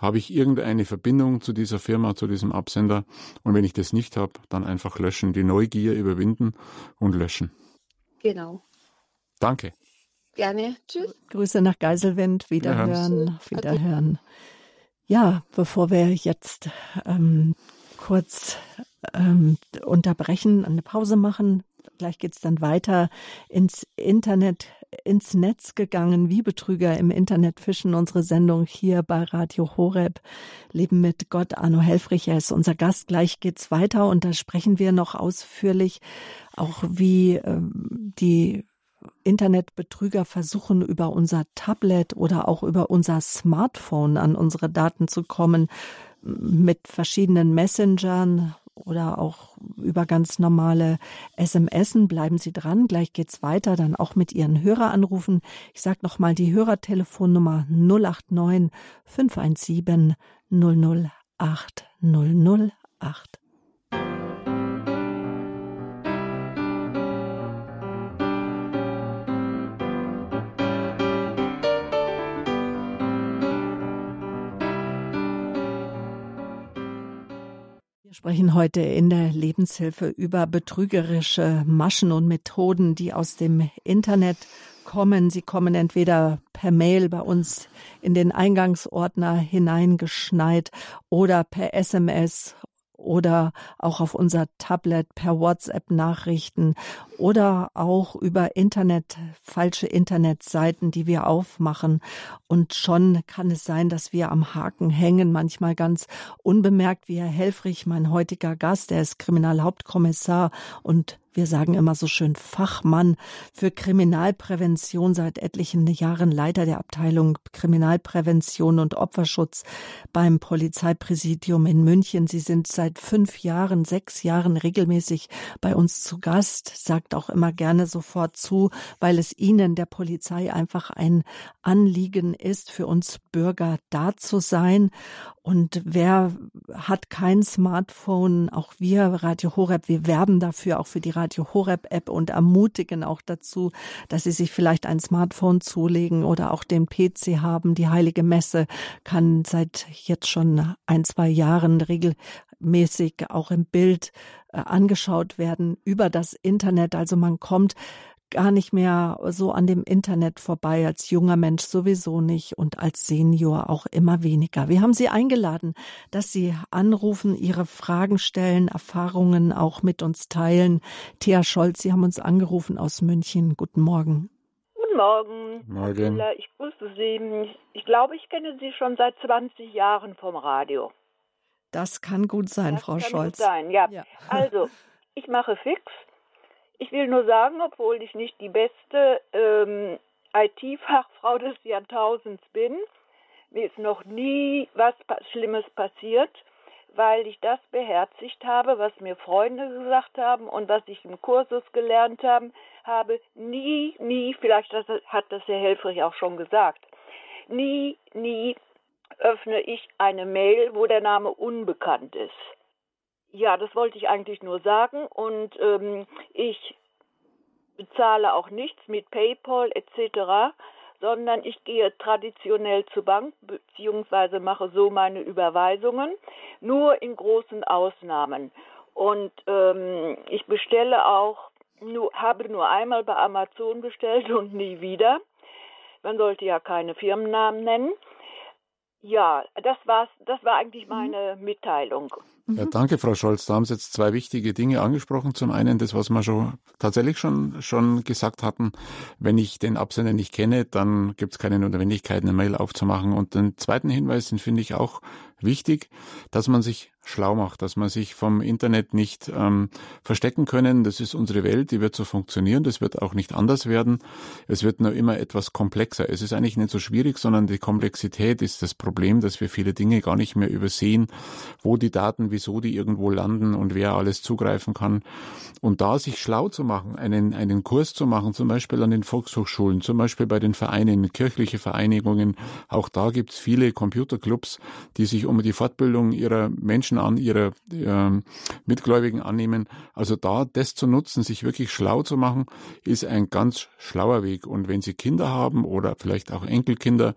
habe ich irgendeine Verbindung zu dieser Firma, zu diesem Absender? Und wenn ich das nicht habe, dann einfach löschen, die Neugier überwinden und löschen. Genau. Danke. Gerne. Tschüss. Grüße nach Geiselwind. Wiederhören. Wiederhören. Ja, bevor wir jetzt ähm, kurz ähm, unterbrechen, eine Pause machen, gleich geht's dann weiter ins Internet ins Netz gegangen, wie Betrüger im Internet fischen. Unsere Sendung hier bei Radio Horeb. Leben mit Gott. Arno Helfrich, er ist unser Gast. Gleich geht's weiter und da sprechen wir noch ausführlich auch wie äh, die Internetbetrüger versuchen, über unser Tablet oder auch über unser Smartphone an unsere Daten zu kommen mit verschiedenen Messengern oder auch über ganz normale SMS. Bleiben Sie dran, gleich geht's weiter, dann auch mit Ihren Höreranrufen. Ich sage nochmal die Hörertelefonnummer 089 517 008 008. sprechen heute in der Lebenshilfe über betrügerische Maschen und Methoden, die aus dem Internet kommen. Sie kommen entweder per Mail bei uns in den Eingangsordner hineingeschneit oder per SMS oder auch auf unser Tablet per WhatsApp Nachrichten oder auch über Internet, falsche Internetseiten, die wir aufmachen. Und schon kann es sein, dass wir am Haken hängen, manchmal ganz unbemerkt, wie Herr Helfrich, mein heutiger Gast, der ist Kriminalhauptkommissar und wir sagen immer so schön Fachmann für Kriminalprävention seit etlichen Jahren Leiter der Abteilung Kriminalprävention und Opferschutz beim Polizeipräsidium in München. Sie sind seit fünf Jahren, sechs Jahren regelmäßig bei uns zu Gast, sagt auch immer gerne sofort zu, weil es Ihnen der Polizei einfach ein Anliegen ist, für uns Bürger da zu sein. Und wer hat kein Smartphone? Auch wir, Radio Horeb, wir werben dafür, auch für die Radio Horeb App und ermutigen auch dazu, dass Sie sich vielleicht ein Smartphone zulegen oder auch den PC haben. Die Heilige Messe kann seit jetzt schon ein, zwei Jahren regelmäßig auch im Bild angeschaut werden über das Internet. Also man kommt gar nicht mehr so an dem Internet vorbei, als junger Mensch sowieso nicht und als Senior auch immer weniger. Wir haben Sie eingeladen, dass Sie anrufen, Ihre Fragen stellen, Erfahrungen auch mit uns teilen. Thea Scholz, Sie haben uns angerufen aus München. Guten Morgen. Guten Morgen. Morgen. Ich grüße Sie. Ich glaube, ich kenne Sie schon seit 20 Jahren vom Radio. Das kann gut sein, das Frau kann Scholz. Gut sein, ja. ja. Also, ich mache fix. Ich will nur sagen, obwohl ich nicht die beste ähm, IT-Fachfrau des Jahrtausends bin, mir ist noch nie was Schlimmes passiert, weil ich das beherzigt habe, was mir Freunde gesagt haben und was ich im Kursus gelernt haben, habe. Nie, nie, vielleicht hat das Herr Helfrich auch schon gesagt, nie, nie öffne ich eine Mail, wo der Name unbekannt ist. Ja, das wollte ich eigentlich nur sagen. Und ähm, ich bezahle auch nichts mit PayPal etc., sondern ich gehe traditionell zur Bank beziehungsweise mache so meine Überweisungen, nur in großen Ausnahmen. Und ähm, ich bestelle auch, nur, habe nur einmal bei Amazon bestellt und nie wieder. Man sollte ja keine Firmennamen nennen. Ja, das war's. Das war eigentlich mhm. meine Mitteilung. Ja, danke, Frau Scholz. Da haben Sie jetzt zwei wichtige Dinge angesprochen. Zum einen das, was wir schon tatsächlich schon, schon gesagt hatten. Wenn ich den Absender nicht kenne, dann gibt es keine Notwendigkeit, eine Mail aufzumachen. Und den zweiten Hinweis, den finde ich auch wichtig, dass man sich schlau macht, dass man sich vom Internet nicht ähm, verstecken können. Das ist unsere Welt, die wird so funktionieren, das wird auch nicht anders werden. Es wird nur immer etwas komplexer. Es ist eigentlich nicht so schwierig, sondern die Komplexität ist das Problem, dass wir viele Dinge gar nicht mehr übersehen, wo die Daten, wieso die irgendwo landen und wer alles zugreifen kann. Und da sich schlau zu machen, einen, einen Kurs zu machen, zum Beispiel an den Volkshochschulen, zum Beispiel bei den Vereinen, kirchliche Vereinigungen, auch da gibt's viele Computerclubs, die sich um die Fortbildung ihrer Menschen an, ihrer äh, Mitgläubigen annehmen. Also da das zu nutzen, sich wirklich schlau zu machen, ist ein ganz schlauer Weg. Und wenn Sie Kinder haben oder vielleicht auch Enkelkinder,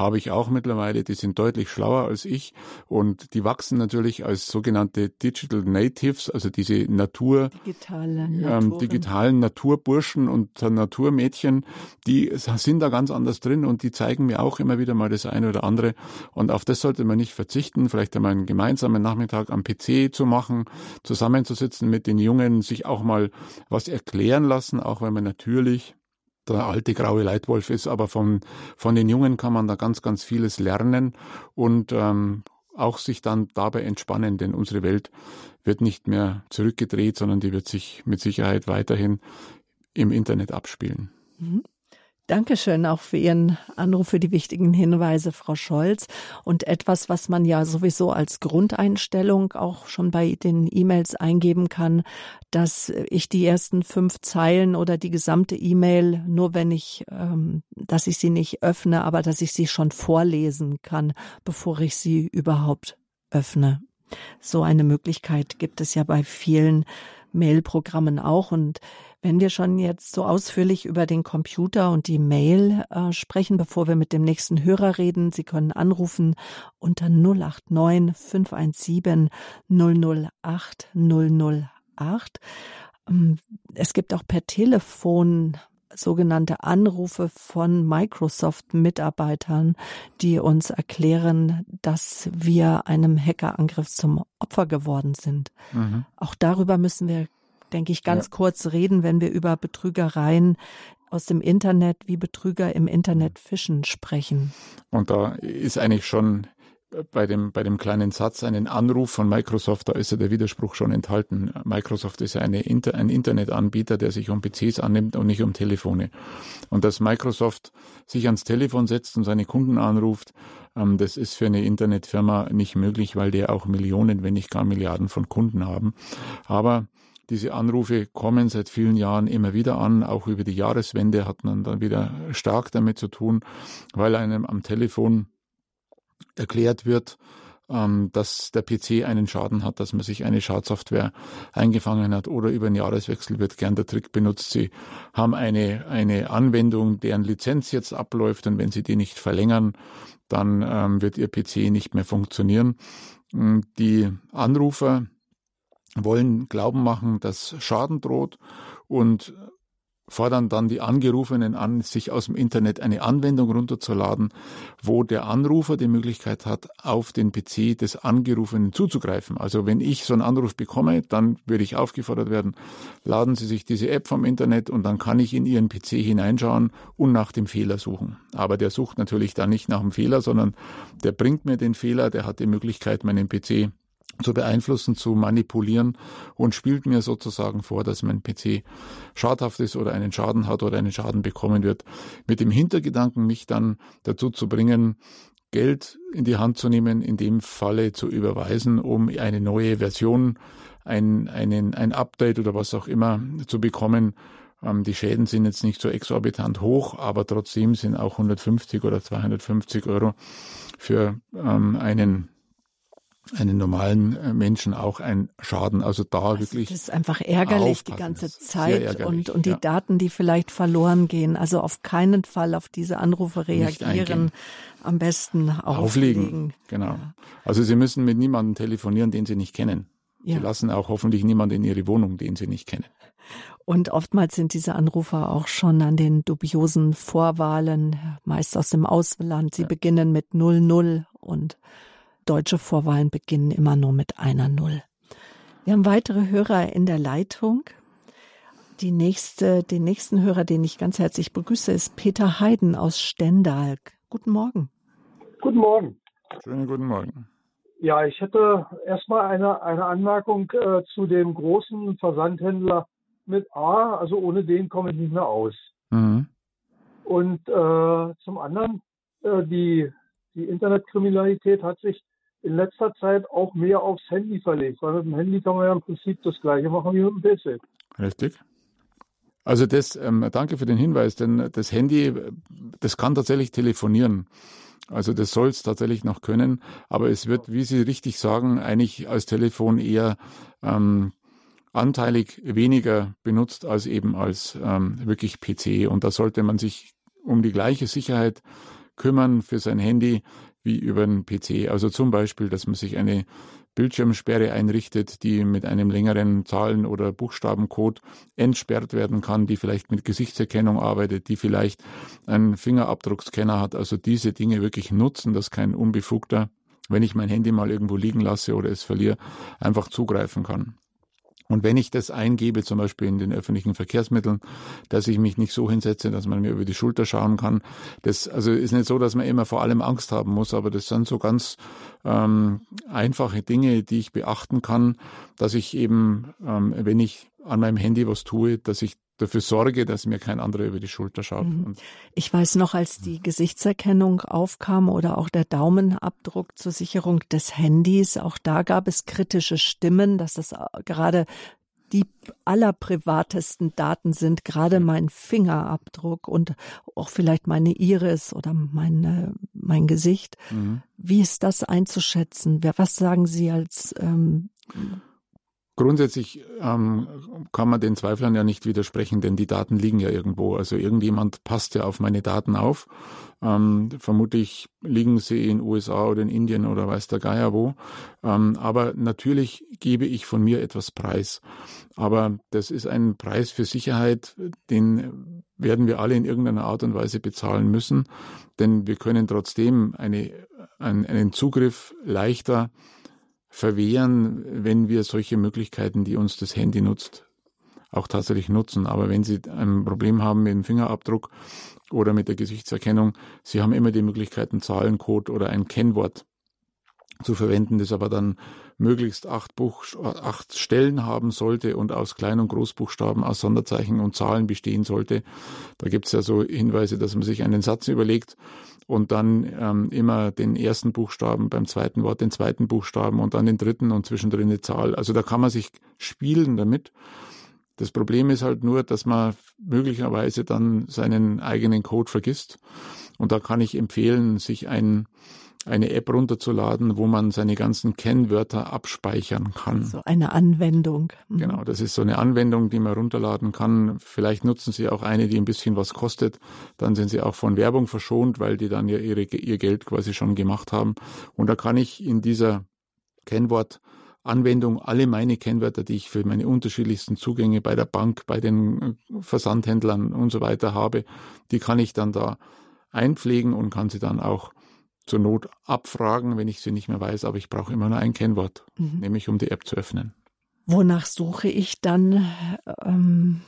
habe ich auch mittlerweile, die sind deutlich schlauer als ich. Und die wachsen natürlich als sogenannte Digital Natives, also diese Natur, Digitale ähm, digitalen Naturburschen und Naturmädchen, die sind da ganz anders drin und die zeigen mir auch immer wieder mal das eine oder andere. Und auf das sollte man nicht verzichten, vielleicht einmal einen gemeinsamen Nachmittag am PC zu machen, zusammenzusitzen mit den Jungen, sich auch mal was erklären lassen, auch wenn man natürlich der alte graue Leitwolf ist, aber von, von den Jungen kann man da ganz, ganz vieles lernen und ähm, auch sich dann dabei entspannen, denn unsere Welt wird nicht mehr zurückgedreht, sondern die wird sich mit Sicherheit weiterhin im Internet abspielen. Mhm. Dankeschön auch für Ihren Anruf, für die wichtigen Hinweise, Frau Scholz. Und etwas, was man ja sowieso als Grundeinstellung auch schon bei den E-Mails eingeben kann, dass ich die ersten fünf Zeilen oder die gesamte E-Mail nur wenn ich, ähm, dass ich sie nicht öffne, aber dass ich sie schon vorlesen kann, bevor ich sie überhaupt öffne. So eine Möglichkeit gibt es ja bei vielen Mailprogrammen auch und Wenn wir schon jetzt so ausführlich über den Computer und die Mail äh, sprechen, bevor wir mit dem nächsten Hörer reden, Sie können anrufen unter 089 517 008 008. Es gibt auch per Telefon sogenannte Anrufe von Microsoft-Mitarbeitern, die uns erklären, dass wir einem Hackerangriff zum Opfer geworden sind. Mhm. Auch darüber müssen wir, denke ich, ganz ja. kurz reden, wenn wir über Betrügereien aus dem Internet, wie Betrüger im Internet fischen sprechen. Und da ist eigentlich schon bei dem, bei dem kleinen Satz einen Anruf von Microsoft, da ist ja der Widerspruch schon enthalten. Microsoft ist eine Inter, ein Internetanbieter, der sich um PCs annimmt und nicht um Telefone. Und dass Microsoft sich ans Telefon setzt und seine Kunden anruft, ähm, das ist für eine Internetfirma nicht möglich, weil die auch Millionen, wenn nicht gar Milliarden von Kunden haben. Aber diese Anrufe kommen seit vielen Jahren immer wieder an. Auch über die Jahreswende hat man dann wieder stark damit zu tun, weil einem am Telefon erklärt wird, ähm, dass der PC einen Schaden hat, dass man sich eine Schadsoftware eingefangen hat oder über den Jahreswechsel wird gern der Trick benutzt. Sie haben eine, eine Anwendung, deren Lizenz jetzt abläuft und wenn Sie die nicht verlängern, dann ähm, wird Ihr PC nicht mehr funktionieren. Ähm, die Anrufer wollen glauben machen, dass Schaden droht und fordern dann die Angerufenen an, sich aus dem Internet eine Anwendung runterzuladen, wo der Anrufer die Möglichkeit hat, auf den PC des Angerufenen zuzugreifen. Also wenn ich so einen Anruf bekomme, dann würde ich aufgefordert werden, laden Sie sich diese App vom Internet und dann kann ich in Ihren PC hineinschauen und nach dem Fehler suchen. Aber der sucht natürlich dann nicht nach dem Fehler, sondern der bringt mir den Fehler, der hat die Möglichkeit, meinen PC zu beeinflussen, zu manipulieren und spielt mir sozusagen vor, dass mein PC schadhaft ist oder einen Schaden hat oder einen Schaden bekommen wird, mit dem Hintergedanken, mich dann dazu zu bringen, Geld in die Hand zu nehmen, in dem Falle zu überweisen, um eine neue Version, ein, einen, ein Update oder was auch immer zu bekommen. Ähm, die Schäden sind jetzt nicht so exorbitant hoch, aber trotzdem sind auch 150 oder 250 Euro für ähm, einen einen normalen äh, Menschen auch ein Schaden. Also da also wirklich. Das ist einfach ärgerlich die ganze Zeit und, und die ja. Daten, die vielleicht verloren gehen. Also auf keinen Fall auf diese Anrufe reagieren. Am besten auflegen. auflegen. Genau. Ja. Also Sie müssen mit niemandem telefonieren, den Sie nicht kennen. Ja. Sie lassen auch hoffentlich niemanden in Ihre Wohnung, den Sie nicht kennen. Und oftmals sind diese Anrufer auch schon an den dubiosen Vorwahlen, meist aus dem Ausland. Sie beginnen mit 00 und Deutsche Vorwahlen beginnen immer nur mit einer Null. Wir haben weitere Hörer in der Leitung. Die nächste, den nächsten Hörer, den ich ganz herzlich begrüße, ist Peter Heiden aus Stendal. Guten Morgen. Guten Morgen. Schönen guten Morgen. Ja, ich hätte erstmal eine, eine Anmerkung äh, zu dem großen Versandhändler mit A. Also ohne den komme ich nicht mehr aus. Mhm. Und äh, zum anderen, äh, die, die Internetkriminalität hat sich in letzter Zeit auch mehr aufs Handy verlegt, weil mit dem Handy kann man ja im Prinzip das gleiche machen wie mit dem PC. Richtig. Also das, ähm, danke für den Hinweis, denn das Handy, das kann tatsächlich telefonieren. Also das soll es tatsächlich noch können, aber es wird, wie Sie richtig sagen, eigentlich als Telefon eher ähm, anteilig weniger benutzt als eben als ähm, wirklich PC. Und da sollte man sich um die gleiche Sicherheit kümmern für sein Handy, wie über einen PC. Also zum Beispiel, dass man sich eine Bildschirmsperre einrichtet, die mit einem längeren Zahlen- oder Buchstabencode entsperrt werden kann, die vielleicht mit Gesichtserkennung arbeitet, die vielleicht einen Fingerabdruckscanner hat. Also diese Dinge wirklich nutzen, dass kein Unbefugter, wenn ich mein Handy mal irgendwo liegen lasse oder es verliere, einfach zugreifen kann. Und wenn ich das eingebe, zum Beispiel in den öffentlichen Verkehrsmitteln, dass ich mich nicht so hinsetze, dass man mir über die Schulter schauen kann, das also ist nicht so, dass man immer vor allem Angst haben muss, aber das sind so ganz ähm, einfache Dinge, die ich beachten kann, dass ich eben, ähm, wenn ich an meinem Handy was tue, dass ich dafür sorge, dass mir kein anderer über die Schulter schaut. Mhm. Ich weiß noch, als die Gesichtserkennung aufkam oder auch der Daumenabdruck zur Sicherung des Handys, auch da gab es kritische Stimmen, dass das äh, gerade die allerprivatesten Daten sind, gerade mein Fingerabdruck und auch vielleicht meine Iris oder meine, mein Gesicht. Mhm. Wie ist das einzuschätzen? Was sagen Sie als ähm, Grundsätzlich ähm, kann man den Zweiflern ja nicht widersprechen, denn die Daten liegen ja irgendwo. Also irgendjemand passt ja auf meine Daten auf. Ähm, vermutlich liegen sie in USA oder in Indien oder weiß der Geier wo. Ähm, aber natürlich gebe ich von mir etwas preis. Aber das ist ein Preis für Sicherheit, den werden wir alle in irgendeiner Art und Weise bezahlen müssen, denn wir können trotzdem eine, einen Zugriff leichter verwehren, wenn wir solche Möglichkeiten, die uns das Handy nutzt, auch tatsächlich nutzen. Aber wenn Sie ein Problem haben mit dem Fingerabdruck oder mit der Gesichtserkennung, Sie haben immer die Möglichkeit, einen Zahlencode oder ein Kennwort zu verwenden, das aber dann möglichst acht, Buch, acht Stellen haben sollte und aus Klein- und Großbuchstaben, aus Sonderzeichen und Zahlen bestehen sollte. Da gibt es ja so Hinweise, dass man sich einen Satz überlegt und dann ähm, immer den ersten Buchstaben, beim zweiten Wort den zweiten Buchstaben und dann den dritten und zwischendrin eine Zahl. Also da kann man sich spielen damit. Das Problem ist halt nur, dass man möglicherweise dann seinen eigenen Code vergisst. Und da kann ich empfehlen, sich ein eine App runterzuladen, wo man seine ganzen Kennwörter abspeichern kann. So eine Anwendung. Mhm. Genau, das ist so eine Anwendung, die man runterladen kann. Vielleicht nutzen Sie auch eine, die ein bisschen was kostet. Dann sind Sie auch von Werbung verschont, weil die dann ja ihre, ihr Geld quasi schon gemacht haben. Und da kann ich in dieser Kennwort Anwendung alle meine Kennwörter, die ich für meine unterschiedlichsten Zugänge bei der Bank, bei den Versandhändlern und so weiter habe, die kann ich dann da einpflegen und kann sie dann auch zur Not abfragen, wenn ich sie nicht mehr weiß, aber ich brauche immer nur ein Kennwort, mhm. nämlich um die App zu öffnen. Wonach suche ich dann? Ähm,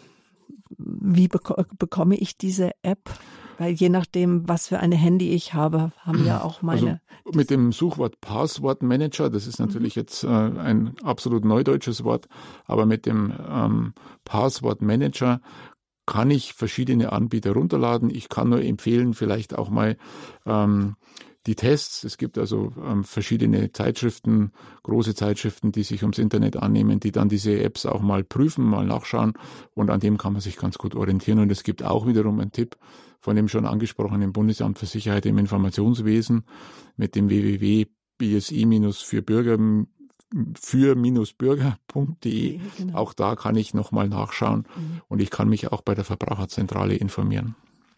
wie bek bekomme ich diese App? Weil je nachdem, was für eine Handy ich habe, haben ja auch also meine. Also mit dem Suchwort Passwortmanager, das ist natürlich mhm. jetzt äh, ein absolut neudeutsches Wort, aber mit dem ähm, Passwortmanager kann ich verschiedene Anbieter runterladen. Ich kann nur empfehlen, vielleicht auch mal ähm, die Tests. Es gibt also ähm, verschiedene Zeitschriften, große Zeitschriften, die sich ums Internet annehmen, die dann diese Apps auch mal prüfen, mal nachschauen und an dem kann man sich ganz gut orientieren. Und es gibt auch wiederum einen Tipp von dem schon angesprochenen Bundesamt für Sicherheit im Informationswesen mit dem www.bsi- für Bürger für-bürger.de. Genau. Auch da kann ich nochmal nachschauen mhm. und ich kann mich auch bei der Verbraucherzentrale informieren.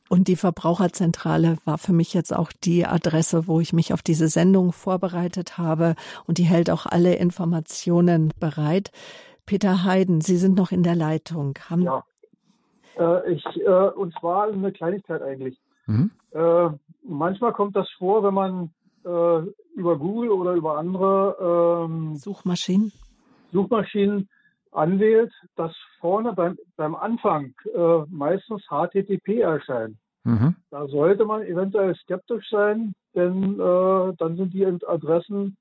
Und die Verbraucherzentrale war für mich jetzt auch die Adresse, wo ich mich auf diese Sendung vorbereitet habe. Und die hält auch alle Informationen bereit. Peter Heiden, Sie sind noch in der Leitung. Haben ja. Äh, ich, äh, und zwar eine Kleinigkeit eigentlich. Mhm. Äh, manchmal kommt das vor, wenn man äh, über Google oder über andere ähm, Suchmaschinen Suchmaschinen anwählt, dass vorne beim, beim Anfang äh, meistens HTTP erscheint. Mhm. Da sollte man eventuell skeptisch sein, denn äh, dann sind die Adressen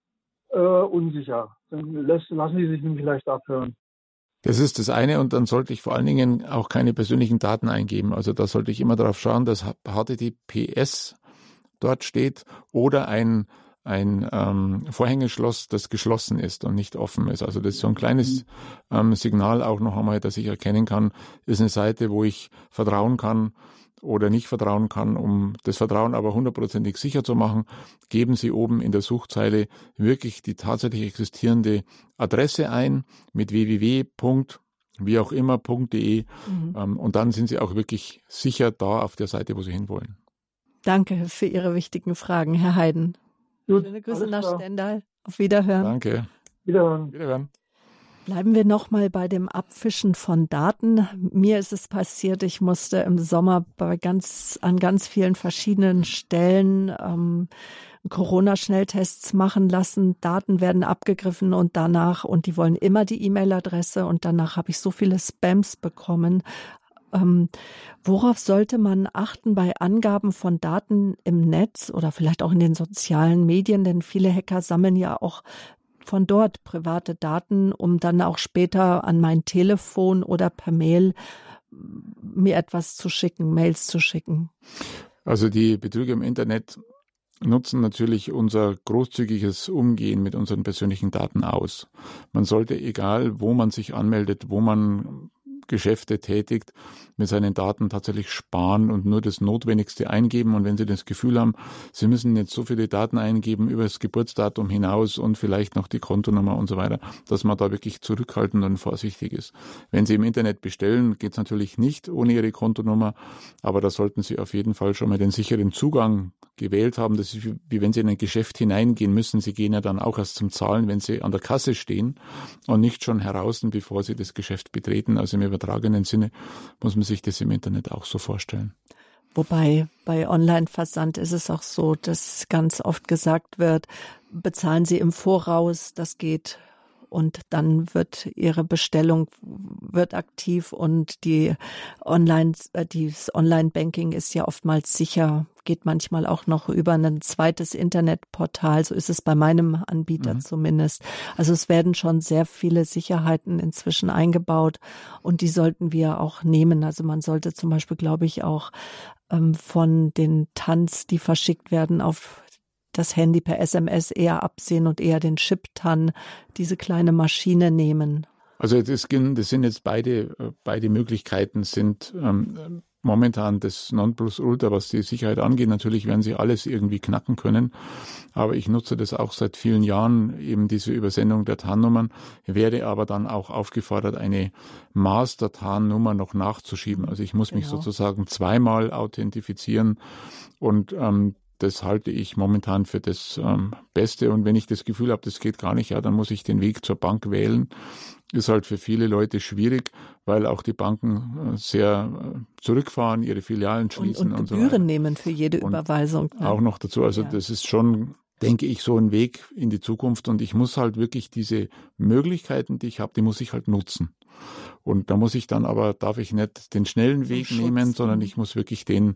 äh, unsicher. Dann lässt, lassen die sich nämlich leicht abhören. Das ist das eine und dann sollte ich vor allen Dingen auch keine persönlichen Daten eingeben. Also da sollte ich immer darauf schauen, dass HTTPS dort steht oder ein ein ähm, Vorhängeschloss, das geschlossen ist und nicht offen ist. Also das ist so ein kleines ähm, Signal auch noch einmal, dass ich erkennen kann, ist eine Seite, wo ich vertrauen kann oder nicht vertrauen kann. Um das Vertrauen aber hundertprozentig sicher zu machen, geben Sie oben in der Suchzeile wirklich die tatsächlich existierende Adresse ein mit www. wie auch immer.de mhm. ähm, und dann sind Sie auch wirklich sicher da auf der Seite, wo Sie hinwollen. Danke für Ihre wichtigen Fragen, Herr Heiden. Gut, Schöne Grüße nach klar. Stendal. Auf Wiederhören. Danke. Wiederhören. Wiederhören. Bleiben wir nochmal bei dem Abfischen von Daten. Mir ist es passiert, ich musste im Sommer bei ganz, an ganz vielen verschiedenen Stellen ähm, Corona-Schnelltests machen lassen. Daten werden abgegriffen und danach, und die wollen immer die E-Mail-Adresse und danach habe ich so viele Spams bekommen. Ähm, worauf sollte man achten bei Angaben von Daten im Netz oder vielleicht auch in den sozialen Medien? Denn viele Hacker sammeln ja auch von dort private Daten, um dann auch später an mein Telefon oder per Mail mir etwas zu schicken, Mails zu schicken. Also die Betrüger im Internet nutzen natürlich unser großzügiges Umgehen mit unseren persönlichen Daten aus. Man sollte, egal wo man sich anmeldet, wo man Geschäfte tätigt, mit seinen Daten tatsächlich sparen und nur das Notwendigste eingeben. Und wenn Sie das Gefühl haben, Sie müssen jetzt so viele Daten eingeben über das Geburtsdatum hinaus und vielleicht noch die Kontonummer und so weiter, dass man da wirklich zurückhaltend und vorsichtig ist. Wenn Sie im Internet bestellen, geht es natürlich nicht ohne Ihre Kontonummer, aber da sollten Sie auf jeden Fall schon mal den sicheren Zugang gewählt haben. Das ist wie wenn Sie in ein Geschäft hineingehen müssen. Sie gehen ja dann auch erst zum Zahlen, wenn Sie an der Kasse stehen und nicht schon heraus, bevor Sie das Geschäft betreten. Also im übertragenen Sinne muss man sich das im Internet auch so vorstellen. Wobei bei Online-Versand ist es auch so, dass ganz oft gesagt wird, bezahlen Sie im Voraus, das geht und dann wird ihre Bestellung wird aktiv und die Online, äh, dieses Online-Banking ist ja oftmals sicher, geht manchmal auch noch über ein zweites Internetportal. So ist es bei meinem Anbieter mhm. zumindest. Also es werden schon sehr viele Sicherheiten inzwischen eingebaut und die sollten wir auch nehmen. Also man sollte zum Beispiel, glaube ich, auch ähm, von den Tanz, die verschickt werden auf das Handy per SMS eher absehen und eher den Chip-TAN, diese kleine Maschine nehmen? Also das, das sind jetzt beide, äh, beide Möglichkeiten sind ähm, momentan das Nonplusultra, was die Sicherheit angeht. Natürlich werden sie alles irgendwie knacken können, aber ich nutze das auch seit vielen Jahren, eben diese Übersendung der TAN-Nummern, werde aber dann auch aufgefordert, eine Master-TAN-Nummer noch nachzuschieben. Also ich muss genau. mich sozusagen zweimal authentifizieren und ähm, das halte ich momentan für das ähm, Beste. Und wenn ich das Gefühl habe, das geht gar nicht, ja, dann muss ich den Weg zur Bank wählen. Ist halt für viele Leute schwierig, weil auch die Banken äh, sehr äh, zurückfahren, ihre Filialen schließen und, und, und Gebühren so nehmen für jede und Überweisung. Auch noch dazu. Also ja. das ist schon denke ich, so ein Weg in die Zukunft. Und ich muss halt wirklich diese Möglichkeiten, die ich habe, die muss ich halt nutzen. Und da muss ich dann aber, darf ich nicht den schnellen Weg nehmen, sondern ich muss wirklich den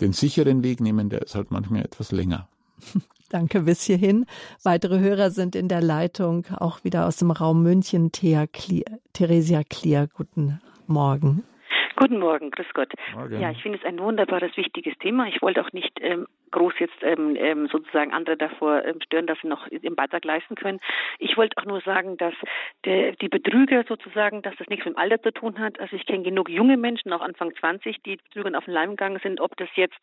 den sicheren Weg nehmen, der ist halt manchmal etwas länger. Danke bis hierhin. Weitere Hörer sind in der Leitung, auch wieder aus dem Raum München. Thea Klier, Theresia Klier, guten Morgen. Guten Morgen, grüß Gott. Morgen. Ja, ich finde es ein wunderbares, wichtiges Thema. Ich wollte auch nicht ähm, groß jetzt ähm, ähm, sozusagen andere davor ähm, stören, dass sie noch im Beitrag leisten können. Ich wollte auch nur sagen, dass der, die Betrüger sozusagen, dass das nichts mit dem Alter zu tun hat. Also ich kenne genug junge Menschen, auch Anfang 20, die Betrügern auf den Leim gegangen sind, ob das jetzt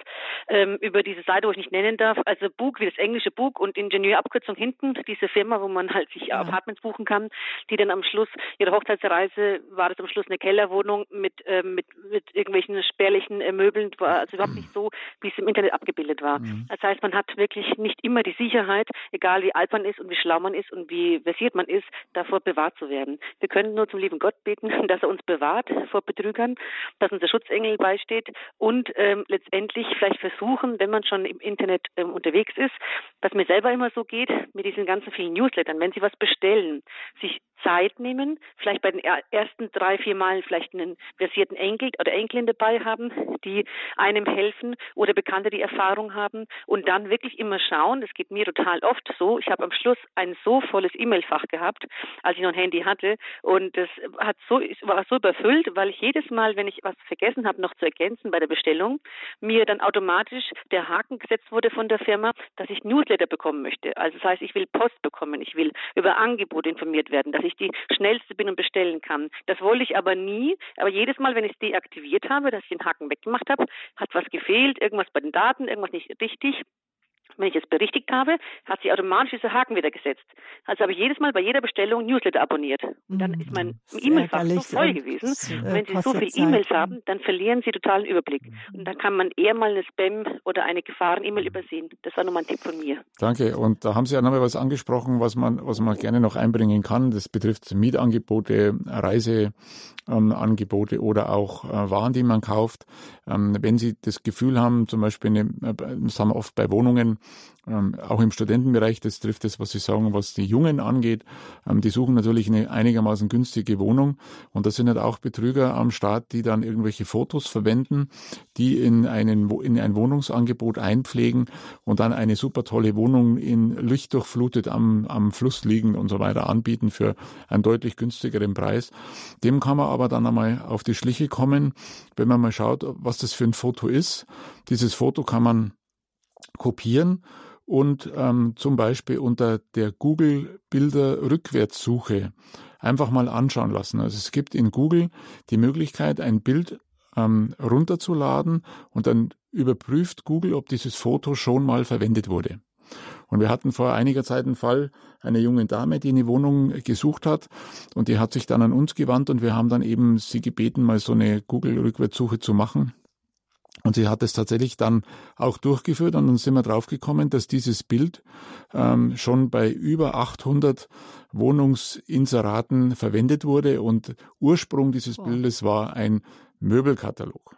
ähm, über diese Seite, wo ich nicht nennen darf, also Bug wie das englische Bug und Ingenieurabkürzung hinten, diese Firma, wo man halt sich ja. Apartments buchen kann, die dann am Schluss ihre Hochzeitsreise war das am Schluss eine Kellerwohnung mit ähm, mit mit, mit irgendwelchen spärlichen äh, Möbeln, war also überhaupt nicht so, wie es im Internet abgebildet war. Mhm. Das heißt, man hat wirklich nicht immer die Sicherheit, egal wie alt man ist und wie schlau man ist und wie versiert man ist, davor bewahrt zu werden. Wir können nur zum lieben Gott beten, dass er uns bewahrt vor Betrügern, dass unser Schutzengel beisteht und ähm, letztendlich vielleicht versuchen, wenn man schon im Internet ähm, unterwegs ist, was mir selber immer so geht, mit diesen ganzen vielen Newslettern, wenn Sie was bestellen, sich Zeit nehmen, vielleicht bei den ersten drei, vier Malen vielleicht einen versierten Enkel oder Enkelin dabei haben, die einem helfen oder Bekannte, die Erfahrung haben und dann wirklich immer schauen, das geht mir total oft so, ich habe am Schluss ein so volles E-Mail-Fach gehabt, als ich noch ein Handy hatte und das hat so, war so überfüllt, weil ich jedes Mal, wenn ich was vergessen habe, noch zu ergänzen bei der Bestellung, mir dann automatisch der Haken gesetzt wurde von der Firma, dass ich Newsletter bekommen möchte. Also das heißt, ich will Post bekommen, ich will über Angebote informiert werden, dass ich ich die schnellste bin und bestellen kann. Das wollte ich aber nie. Aber jedes Mal, wenn ich es deaktiviert habe, dass ich den Haken weggemacht habe, hat was gefehlt, irgendwas bei den Daten, irgendwas nicht richtig. Wenn ich es berichtigt habe, hat sie automatisch diese Haken wieder gesetzt. Also habe ich jedes Mal bei jeder Bestellung Newsletter abonniert. Und dann ist mein mhm. E-Mail-Fach so voll gewesen. Und wenn Sie so viele E-Mails haben, dann verlieren Sie totalen Überblick. Mhm. Und dann kann man eher mal eine Spam- oder eine Gefahren-E-Mail übersehen. Das war nochmal ein Tipp von mir. Danke. Und da haben Sie ja nochmal was angesprochen, was man, was man gerne noch einbringen kann. Das betrifft Mietangebote, Reiseangebote oder auch äh, Waren, die man kauft. Ähm, wenn Sie das Gefühl haben, zum Beispiel, eine, äh, das haben wir oft bei Wohnungen, ähm, auch im Studentenbereich, das trifft das, was Sie sagen, was die Jungen angeht. Ähm, die suchen natürlich eine einigermaßen günstige Wohnung. Und da sind halt auch Betrüger am Start, die dann irgendwelche Fotos verwenden, die in, einen, in ein Wohnungsangebot einpflegen und dann eine super tolle Wohnung in lichtdurchflutet am, am Fluss liegend und so weiter anbieten für einen deutlich günstigeren Preis. Dem kann man aber dann einmal auf die Schliche kommen, wenn man mal schaut, was das für ein Foto ist. Dieses Foto kann man kopieren und ähm, zum Beispiel unter der Google Bilder Rückwärtssuche einfach mal anschauen lassen. Also es gibt in Google die Möglichkeit, ein Bild ähm, runterzuladen und dann überprüft Google, ob dieses Foto schon mal verwendet wurde. Und wir hatten vor einiger Zeit einen Fall einer jungen Dame, die eine Wohnung gesucht hat und die hat sich dann an uns gewandt und wir haben dann eben sie gebeten, mal so eine Google-Rückwärtssuche zu machen. Und sie hat es tatsächlich dann auch durchgeführt und dann sind wir draufgekommen, dass dieses Bild ähm, schon bei über 800 Wohnungsinseraten verwendet wurde und Ursprung dieses Bildes war ein Möbelkatalog.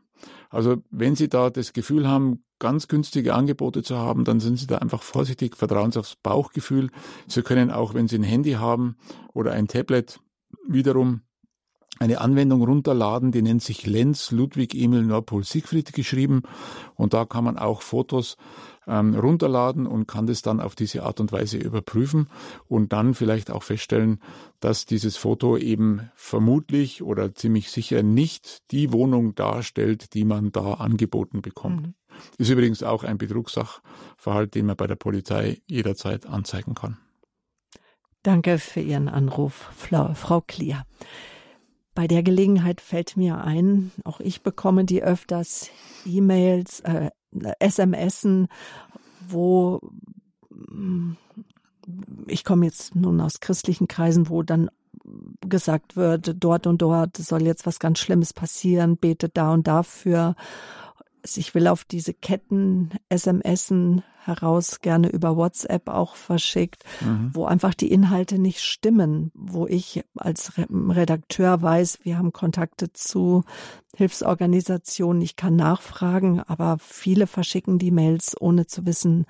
Also wenn Sie da das Gefühl haben, ganz günstige Angebote zu haben, dann sind Sie da einfach vorsichtig, vertrauen Sie aufs Bauchgefühl. Sie können auch, wenn Sie ein Handy haben oder ein Tablet, wiederum eine Anwendung runterladen, die nennt sich Lenz Ludwig Emil Nordpol Siegfried geschrieben und da kann man auch Fotos ähm, runterladen und kann das dann auf diese Art und Weise überprüfen und dann vielleicht auch feststellen, dass dieses Foto eben vermutlich oder ziemlich sicher nicht die Wohnung darstellt, die man da angeboten bekommt. Mhm. Ist übrigens auch ein Betrugssachverhalt, den man bei der Polizei jederzeit anzeigen kann. Danke für Ihren Anruf, Frau Klier. Bei der Gelegenheit fällt mir ein, auch ich bekomme die öfters E-Mails, äh, SMSen, wo mm, ich komme jetzt nun aus christlichen Kreisen, wo dann gesagt wird, dort und dort soll jetzt was ganz Schlimmes passieren, betet da und dafür. Ich will auf diese Ketten SMSen heraus gerne über WhatsApp auch verschickt, mhm. wo einfach die Inhalte nicht stimmen, wo ich als Redakteur weiß, wir haben Kontakte zu Hilfsorganisationen, ich kann nachfragen, aber viele verschicken die Mails, ohne zu wissen,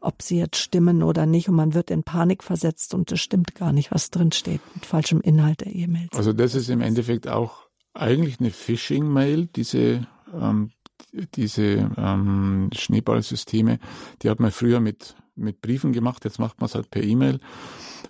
ob sie jetzt stimmen oder nicht. Und man wird in Panik versetzt und es stimmt gar nicht, was drin steht mit falschem Inhalt der E-Mails. Also das ist im Endeffekt auch eigentlich eine Phishing-Mail, diese ähm, diese ähm, Schneeballsysteme, die hat man früher mit, mit Briefen gemacht, jetzt macht man es halt per E-Mail.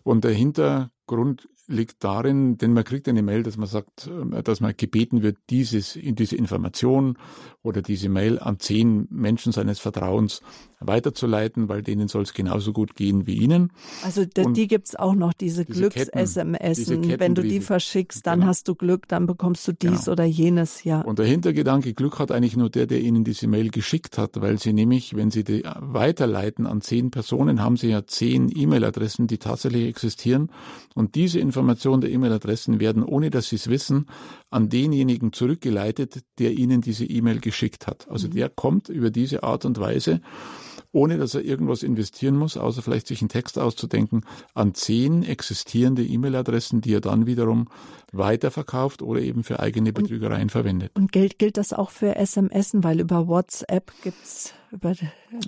Und der Hintergrund liegt darin, denn man kriegt eine Mail, dass man sagt, äh, dass man gebeten wird, dieses, diese Information oder diese Mail an zehn Menschen seines Vertrauens weiterzuleiten, weil denen soll es genauso gut gehen wie Ihnen. Also die, die gibt es auch noch, diese, diese Glücks-SMS. Wenn du die verschickst, dann genau. hast du Glück, dann bekommst du dies genau. oder jenes, ja. Und der Hintergedanke, Glück hat eigentlich nur der, der Ihnen diese Mail geschickt hat, weil Sie nämlich, wenn Sie die weiterleiten an zehn Personen, haben Sie ja zehn E-Mail-Adressen, die tatsächlich existieren. Und diese Informationen der E-Mail-Adressen werden, ohne dass Sie es wissen, an denjenigen zurückgeleitet, der Ihnen diese E-Mail geschickt hat. Also mhm. der kommt über diese Art und Weise ohne dass er irgendwas investieren muss, außer vielleicht sich einen Text auszudenken, an zehn existierende E-Mail-Adressen, die er dann wiederum weiterverkauft oder eben für eigene Betrügereien und, verwendet. Und gilt, gilt das auch für SMS, weil über WhatsApp gibt's über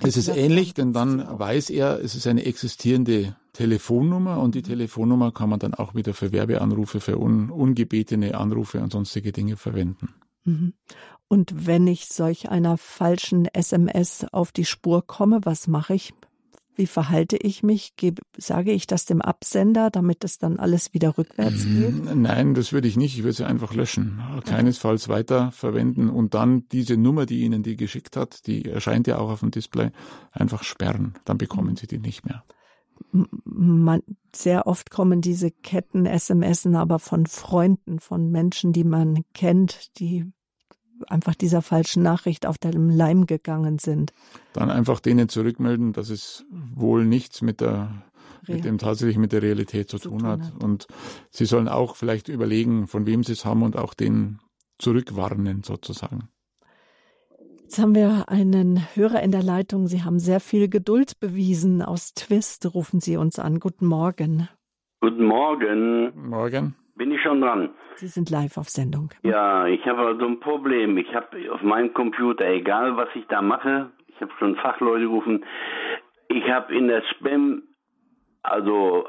Es ist ähnlich, denn dann weiß er, es ist eine existierende Telefonnummer und die. Telefonnummer kann man dann auch wieder für Werbeanrufe, für un, ungebetene Anrufe und sonstige Dinge verwenden. Mhm. Und wenn ich solch einer falschen SMS auf die Spur komme, was mache ich? Wie verhalte ich mich? Gebe, sage ich das dem Absender, damit es dann alles wieder rückwärts geht? Nein, das würde ich nicht. Ich würde sie einfach löschen. Keinesfalls weiter verwenden und dann diese Nummer, die Ihnen die geschickt hat, die erscheint ja auch auf dem Display, einfach sperren. Dann bekommen Sie die nicht mehr. Man, sehr oft kommen diese Ketten SMS aber von Freunden, von Menschen, die man kennt, die einfach dieser falschen Nachricht auf dem Leim gegangen sind. Dann einfach denen zurückmelden, dass es wohl nichts mit der mit dem tatsächlich mit der Realität zu, zu tun, hat. hat. Und sie sollen auch vielleicht überlegen, von wem sie es haben und auch den zurückwarnen sozusagen. Jetzt haben wir einen Hörer in der Leitung. Sie haben sehr viel Geduld bewiesen. Aus Twist rufen Sie uns an. Guten Morgen. Guten Morgen. Morgen. Bin ich schon dran? Sie sind live auf Sendung. Ja, ich habe also ein Problem. Ich habe auf meinem Computer, egal was ich da mache, ich habe schon Fachleute gerufen, ich habe in der Spam, also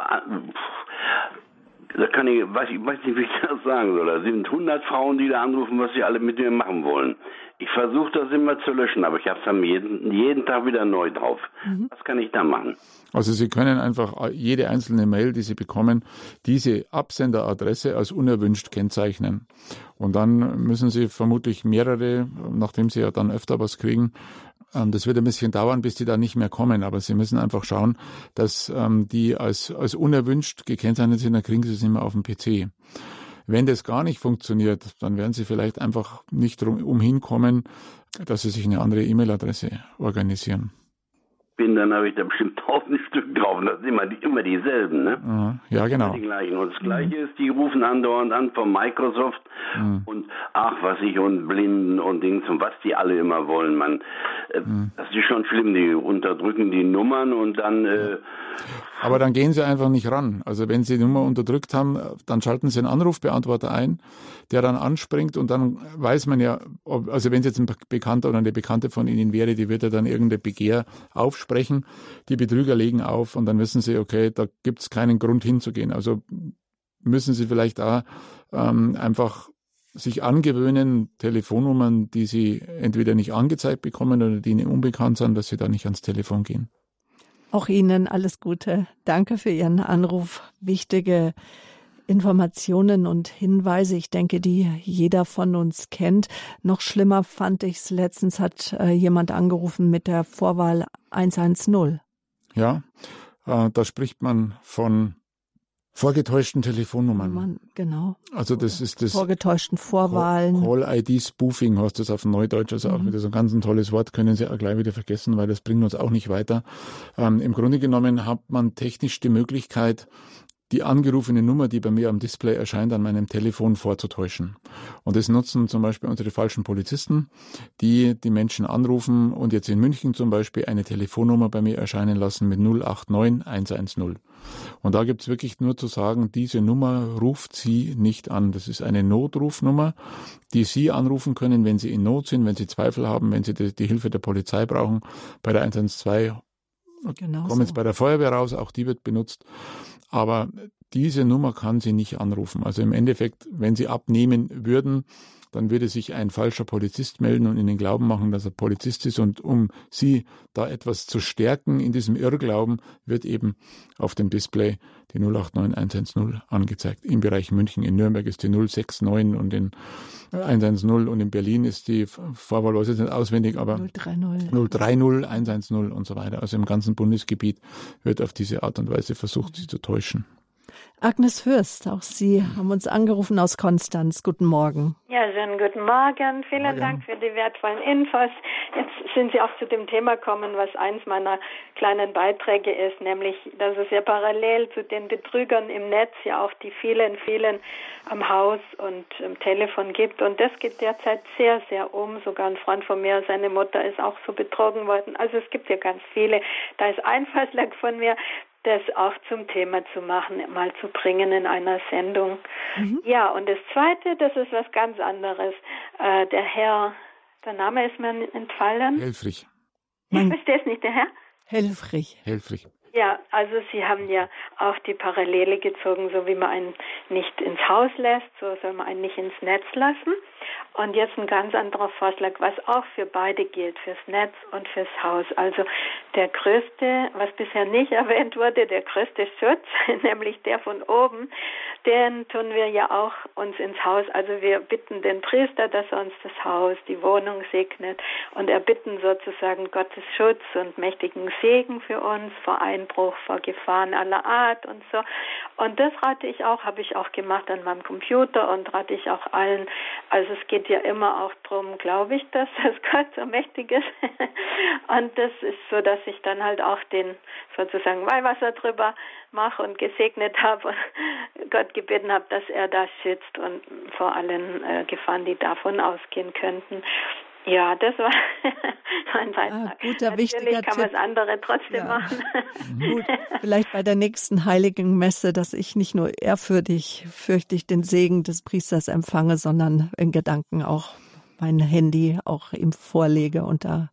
da kann ich, weiß, ich weiß nicht, wie ich das sagen soll. Da sind 100 Frauen, die da anrufen, was sie alle mit mir machen wollen. Ich versuche das immer zu löschen, aber ich habe es dann jeden, jeden Tag wieder neu drauf. Mhm. Was kann ich da machen? Also Sie können einfach jede einzelne Mail, die Sie bekommen, diese Absenderadresse als unerwünscht kennzeichnen. Und dann müssen Sie vermutlich mehrere, nachdem Sie ja dann öfter was kriegen, Ähm, das wird ein bisschen dauern, bis die da nicht mehr kommen, aber Sie müssen einfach schauen, dass ähm, die als, als unerwünscht gekennzeichnet sind, dann kriegen Sie es immer auf dem PC. Wenn das gar nicht funktioniert, dann werden Sie vielleicht einfach nicht drum, umhin kommen, dass Sie sich eine andere E-Mail-Adresse organisieren bin, dann habe ich da bestimmt tausend Stück drauf. Und das sind immer, die, immer dieselben, ne? Ja, genau. Die gleichen. Und das Gleiche mhm. ist, die rufen andauernd an von Microsoft mhm. und ach, was ich und Blinden und Dings und was die alle immer wollen, man. Äh, mhm. Das ist schon schlimm, die unterdrücken die Nummern und dann äh, aber dann gehen Sie einfach nicht ran. Also wenn Sie die Nummer unterdrückt haben, dann schalten Sie einen Anrufbeantworter ein, der dann anspringt und dann weiß man ja, ob, also wenn es jetzt ein Bekannter oder eine Bekannte von Ihnen wäre, die wird ja dann irgendein Begehr aufsprechen. Die Betrüger legen auf und dann wissen Sie, okay, da gibt es keinen Grund hinzugehen. Also müssen Sie vielleicht da ähm, einfach sich angewöhnen, Telefonnummern, die Sie entweder nicht angezeigt bekommen oder die Ihnen unbekannt sind, dass Sie da nicht ans Telefon gehen. Auch Ihnen alles Gute. Danke für Ihren Anruf. Wichtige Informationen und Hinweise, ich denke, die jeder von uns kennt. Noch schlimmer fand ich es, letztens hat äh, jemand angerufen mit der Vorwahl 110. Ja, äh, da spricht man von Vorgetäuschten Telefonnummern. Man, genau. Also das ist das. Vorgetäuschten Vorwahlen. Call-ID-Spoofing heißt das auf Neudeutsch. Also mhm. auch wieder so ein ganz ein tolles Wort, können Sie auch gleich wieder vergessen, weil das bringt uns auch nicht weiter. Ähm, Im Grunde genommen hat man technisch die Möglichkeit, die angerufene Nummer, die bei mir am Display erscheint, an meinem Telefon vorzutäuschen. Und das nutzen zum Beispiel unsere falschen Polizisten, die die Menschen anrufen und jetzt in München zum Beispiel eine Telefonnummer bei mir erscheinen lassen mit 089 110. Und da gibt's wirklich nur zu sagen, diese Nummer ruft Sie nicht an. Das ist eine Notrufnummer, die Sie anrufen können, wenn Sie in Not sind, wenn Sie Zweifel haben, wenn Sie die, die Hilfe der Polizei brauchen. Bei der 112 genau kommen jetzt bei der Feuerwehr raus, auch die wird benutzt. Aber diese Nummer kann sie nicht anrufen. Also im Endeffekt, wenn sie abnehmen würden, dann würde sich ein falscher Polizist melden und ihnen glauben machen, dass er Polizist ist. Und um sie da etwas zu stärken in diesem Irrglauben, wird eben auf dem Display die 089110 angezeigt. Im Bereich München, in Nürnberg ist die 069 und in 110 und in Berlin ist die Vorwahl, weiß ich nicht auswendig, aber 030. 030, 110 und so weiter. Also im ganzen Bundesgebiet wird auf diese Art und Weise versucht, sie zu täuschen. Agnes Fürst, auch Sie haben uns angerufen aus Konstanz. Guten Morgen. Ja, schönen guten Morgen. Vielen Morgen. Dank für die wertvollen Infos. Jetzt sind Sie auch zu dem Thema gekommen, was eins meiner kleinen Beiträge ist, nämlich, dass es ja parallel zu den Betrügern im Netz ja auch die vielen, vielen am Haus und am Telefon gibt. Und das geht derzeit sehr, sehr um. Sogar ein Freund von mir, seine Mutter ist auch so betrogen worden. Also es gibt ja ganz viele. Da ist ein Vorschlag von mir, das auch zum Thema zu machen, mal zu bringen in einer Sendung. Mhm. Ja, und das Zweite, das ist was ganz anderes. Äh, der Herr, der Name ist mir entfallen. Helfrich. Ich verstehe es nicht, der Herr? Helfrich. Helfrich. Ja, also Sie haben ja auch die Parallele gezogen, so wie man einen nicht ins Haus lässt, so soll man einen nicht ins Netz lassen. Und jetzt ein ganz anderer Vorschlag, was auch für beide gilt, fürs Netz und fürs Haus. Also der größte, was bisher nicht erwähnt wurde, der größte Schutz, nämlich der von oben, den tun wir ja auch uns ins Haus. Also wir bitten den Priester, dass er uns das Haus, die Wohnung segnet und erbitten sozusagen Gottes Schutz und mächtigen Segen für uns vor Einbruch, vor Gefahren aller Art und so. Und das rate ich auch, habe ich auch gemacht an meinem Computer und rate ich auch allen. Also es geht ja immer auch darum, glaube ich, dass das Gott so mächtig ist. und das ist so, dass ich dann halt auch den sozusagen Weihwasser drüber mache und gesegnet habe und Gott gebeten habe, dass er das schützt und vor allen äh, Gefahren, die davon ausgehen könnten. Ja, das war mein Beitrag. Ah, guter, Natürlich wichtiger kann man das andere trotzdem ja. machen. Gut, vielleicht bei der nächsten heiligen Messe, dass ich nicht nur ehrfürchtig, fürchtig den Segen des Priesters empfange, sondern in Gedanken auch mein Handy auch ihm vorlege und da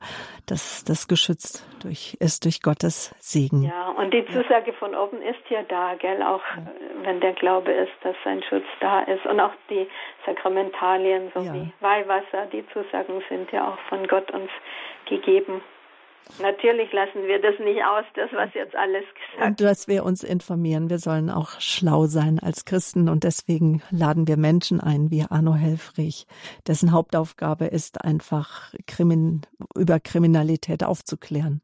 das, das geschützt durch, ist durch Gottes Segen. Ja, und die Zusage von oben ist ja da, gell, auch ja. wenn der Glaube ist, dass sein Schutz da ist und auch die Sakramentalien, so ja. wie Weihwasser, die Zusagen sind ja auch von Gott uns gegeben. Natürlich lassen wir das nicht aus, das, was jetzt alles gesagt Und dass wir uns informieren. Wir sollen auch schlau sein als Christen. Und deswegen laden wir Menschen ein, wie Arno Helfrich, dessen Hauptaufgabe ist, einfach Krimin über Kriminalität aufzuklären.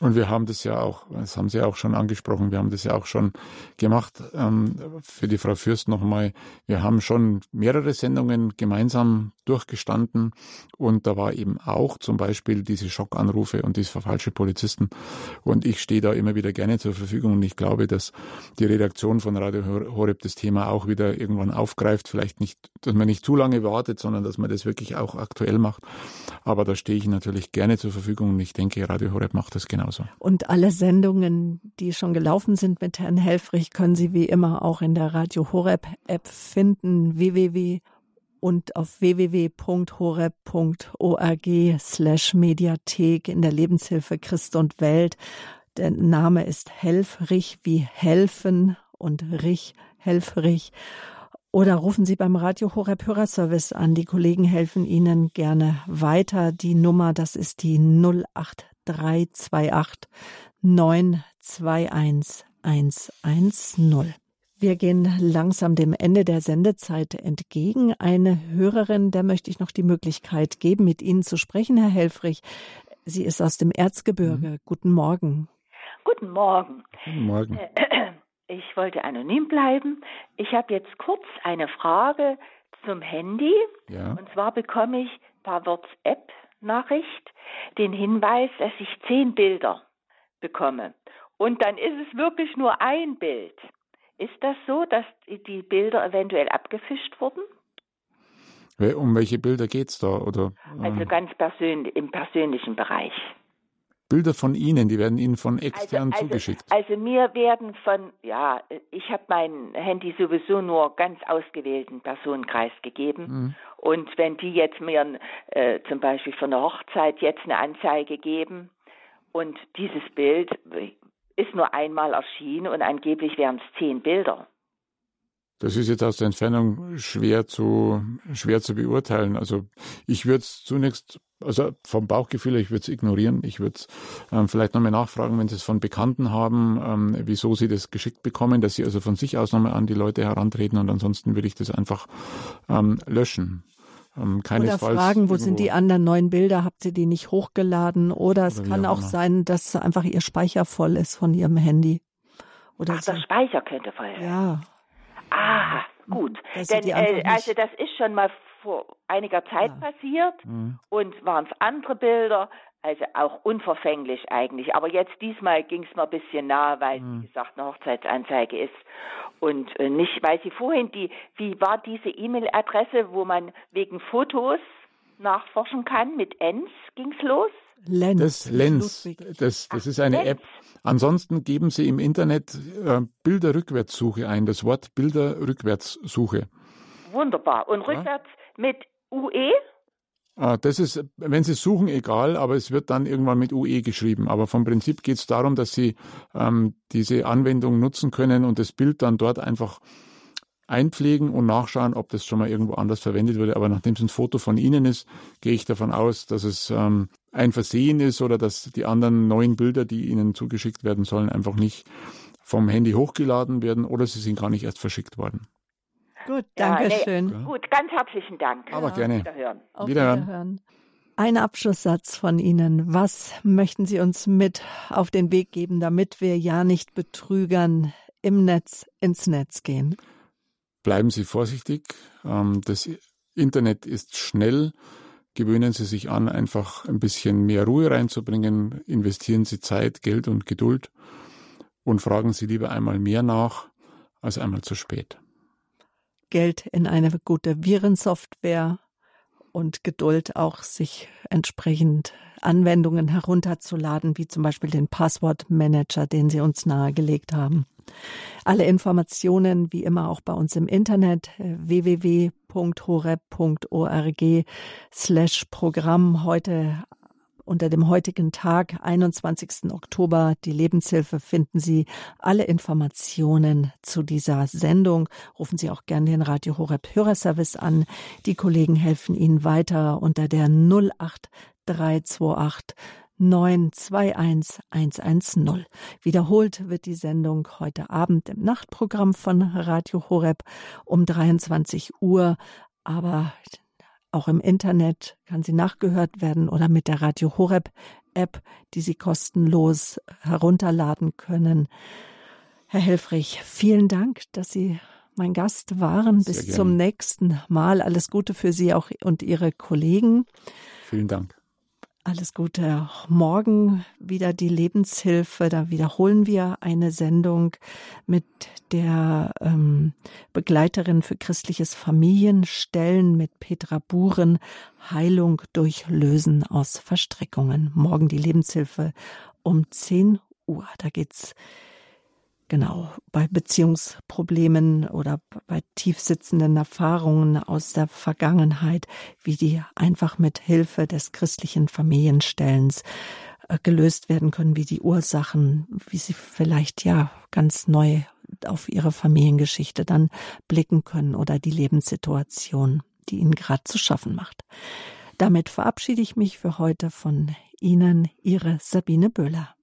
Und wir haben das ja auch, das haben Sie auch schon angesprochen, wir haben das ja auch schon gemacht. Ähm, für die Frau Fürst nochmal, wir haben schon mehrere Sendungen gemeinsam durchgestanden und da war eben auch zum Beispiel diese Schockanrufe und diese falsche Polizisten. Und ich stehe da immer wieder gerne zur Verfügung und ich glaube, dass die Redaktion von Radio Horeb das Thema auch wieder irgendwann aufgreift. Vielleicht nicht, dass man nicht zu lange wartet, sondern dass man das wirklich auch aktuell macht. Aber da stehe ich natürlich gerne zur Verfügung und ich denke, Radio Horeb macht das genauso. Und alle Sendungen, die schon gelaufen sind mit Herrn Helfrich, können Sie wie immer auch in der Radio Horeb App finden. www und auf www.horeb.org slash Mediathek in der Lebenshilfe Christ und Welt. Der Name ist Helfrich wie helfen und Rich, Helfrich. Oder rufen Sie beim Radio Horeb Hörerservice an. Die Kollegen helfen Ihnen gerne weiter. Die Nummer, das ist die 08328 921 110. Wir gehen langsam dem Ende der Sendezeit entgegen. Eine Hörerin, der möchte ich noch die Möglichkeit geben, mit Ihnen zu sprechen, Herr Helfrich. Sie ist aus dem Erzgebirge. Mhm. Guten Morgen. Guten Morgen. Guten Morgen. Ich wollte anonym bleiben. Ich habe jetzt kurz eine Frage zum Handy. Ja. Und zwar bekomme ich per WhatsApp-Nachricht den Hinweis, dass ich zehn Bilder bekomme. Und dann ist es wirklich nur ein Bild. Ist das so, dass die Bilder eventuell abgefischt wurden? Um welche Bilder geht es da? Oder, äh also ganz persönlich, im persönlichen Bereich. Bilder von Ihnen, die werden Ihnen von extern also, also, zugeschickt. Also mir werden von, ja, ich habe mein Handy sowieso nur ganz ausgewählten Personenkreis gegeben. Mhm. Und wenn die jetzt mir äh, zum Beispiel von der Hochzeit jetzt eine Anzeige geben und dieses Bild ist nur einmal erschienen und angeblich wären es zehn Bilder. Das ist jetzt aus der Entfernung schwer zu, schwer zu beurteilen. Also ich würde es zunächst, also vom Bauchgefühl, ich würde es ignorieren. Ich würde es ähm, vielleicht nochmal nachfragen, wenn Sie es von Bekannten haben, ähm, wieso Sie das geschickt bekommen, dass Sie also von sich aus nochmal an die Leute herantreten und ansonsten würde ich das einfach ähm, löschen. Ähm, oder fragen, wo sind die anderen neuen Bilder? Habt ihr die nicht hochgeladen? Oder es oder kann auch, auch sein, dass einfach ihr Speicher voll ist von ihrem Handy. Oder Ach, so. der Speicher könnte voll sein. Ja. Ah, gut. Denn äh, also das ist schon mal vor einiger Zeit ja. passiert mhm. und waren es andere Bilder, also auch unverfänglich eigentlich. Aber jetzt diesmal ging es mir ein bisschen nahe, weil, mhm. wie gesagt, eine Hochzeitsanzeige ist. Und äh, nicht, weil Sie vorhin die, wie war diese E-Mail-Adresse, wo man wegen Fotos nachforschen kann? Mit ENS ging's los? Lenz. Das Lenz. Das, das ist eine App. Ansonsten geben Sie im Internet äh, Bilderrückwärtssuche ein, das Wort Bilderrückwärtssuche. Wunderbar. Und rückwärts ja? Mit UE? Ah, das ist, wenn Sie suchen, egal, aber es wird dann irgendwann mit UE geschrieben. Aber vom Prinzip geht es darum, dass Sie ähm, diese Anwendung nutzen können und das Bild dann dort einfach einpflegen und nachschauen, ob das schon mal irgendwo anders verwendet wurde. Aber nachdem es ein Foto von Ihnen ist, gehe ich davon aus, dass es ähm, ein Versehen ist oder dass die anderen neuen Bilder, die Ihnen zugeschickt werden sollen, einfach nicht vom Handy hochgeladen werden oder sie sind gar nicht erst verschickt worden. Gut, danke ja, schön. Nee, gut, ganz herzlichen Dank. Aber ja. gerne. Wiederhören. Auf Wiederhören. Wiederhören. Ein Abschlusssatz von Ihnen. Was möchten Sie uns mit auf den Weg geben, damit wir ja nicht Betrügern im Netz ins Netz gehen? Bleiben Sie vorsichtig. Ähm, das Internet ist schnell. Gewöhnen Sie sich an, einfach ein bisschen mehr Ruhe reinzubringen. Investieren Sie Zeit, Geld und Geduld und fragen Sie lieber einmal mehr nach als einmal zu spät. Geld in eine gute Virensoftware und Geduld auch sich entsprechend Anwendungen herunterzuladen, wie zum Beispiel den Passwortmanager, den Sie uns nahegelegt haben. Alle Informationen wie immer auch bei uns im Internet äh, www.horeb.org slash Programm heute unter dem heutigen Tag, 21. Oktober, die Lebenshilfe, finden Sie alle Informationen zu dieser Sendung. Rufen Sie auch gerne den Radio Horeb Hörerservice an. Die Kollegen helfen Ihnen weiter unter der 08328 921 Wiederholt wird die Sendung heute Abend im Nachtprogramm von Radio Horeb um 23 Uhr, aber auch im Internet kann sie nachgehört werden oder mit der Radio Horeb App, die Sie kostenlos herunterladen können. Herr Helfrich, vielen Dank, dass Sie mein Gast waren. Sehr Bis gerne. zum nächsten Mal. Alles Gute für Sie auch und Ihre Kollegen. Vielen Dank. Alles Gute. Morgen wieder die Lebenshilfe. Da wiederholen wir eine Sendung mit der ähm, Begleiterin für christliches Familienstellen mit Petra Buren. Heilung durch Lösen aus Verstrickungen. Morgen die Lebenshilfe um 10 Uhr. Da geht's Genau, bei Beziehungsproblemen oder bei tiefsitzenden Erfahrungen aus der Vergangenheit, wie die einfach mit Hilfe des christlichen Familienstellens äh, gelöst werden können, wie die Ursachen, wie sie vielleicht ja ganz neu auf ihre Familiengeschichte dann blicken können oder die Lebenssituation, die ihnen gerade zu schaffen macht. Damit verabschiede ich mich für heute von Ihnen, Ihre Sabine Böhler.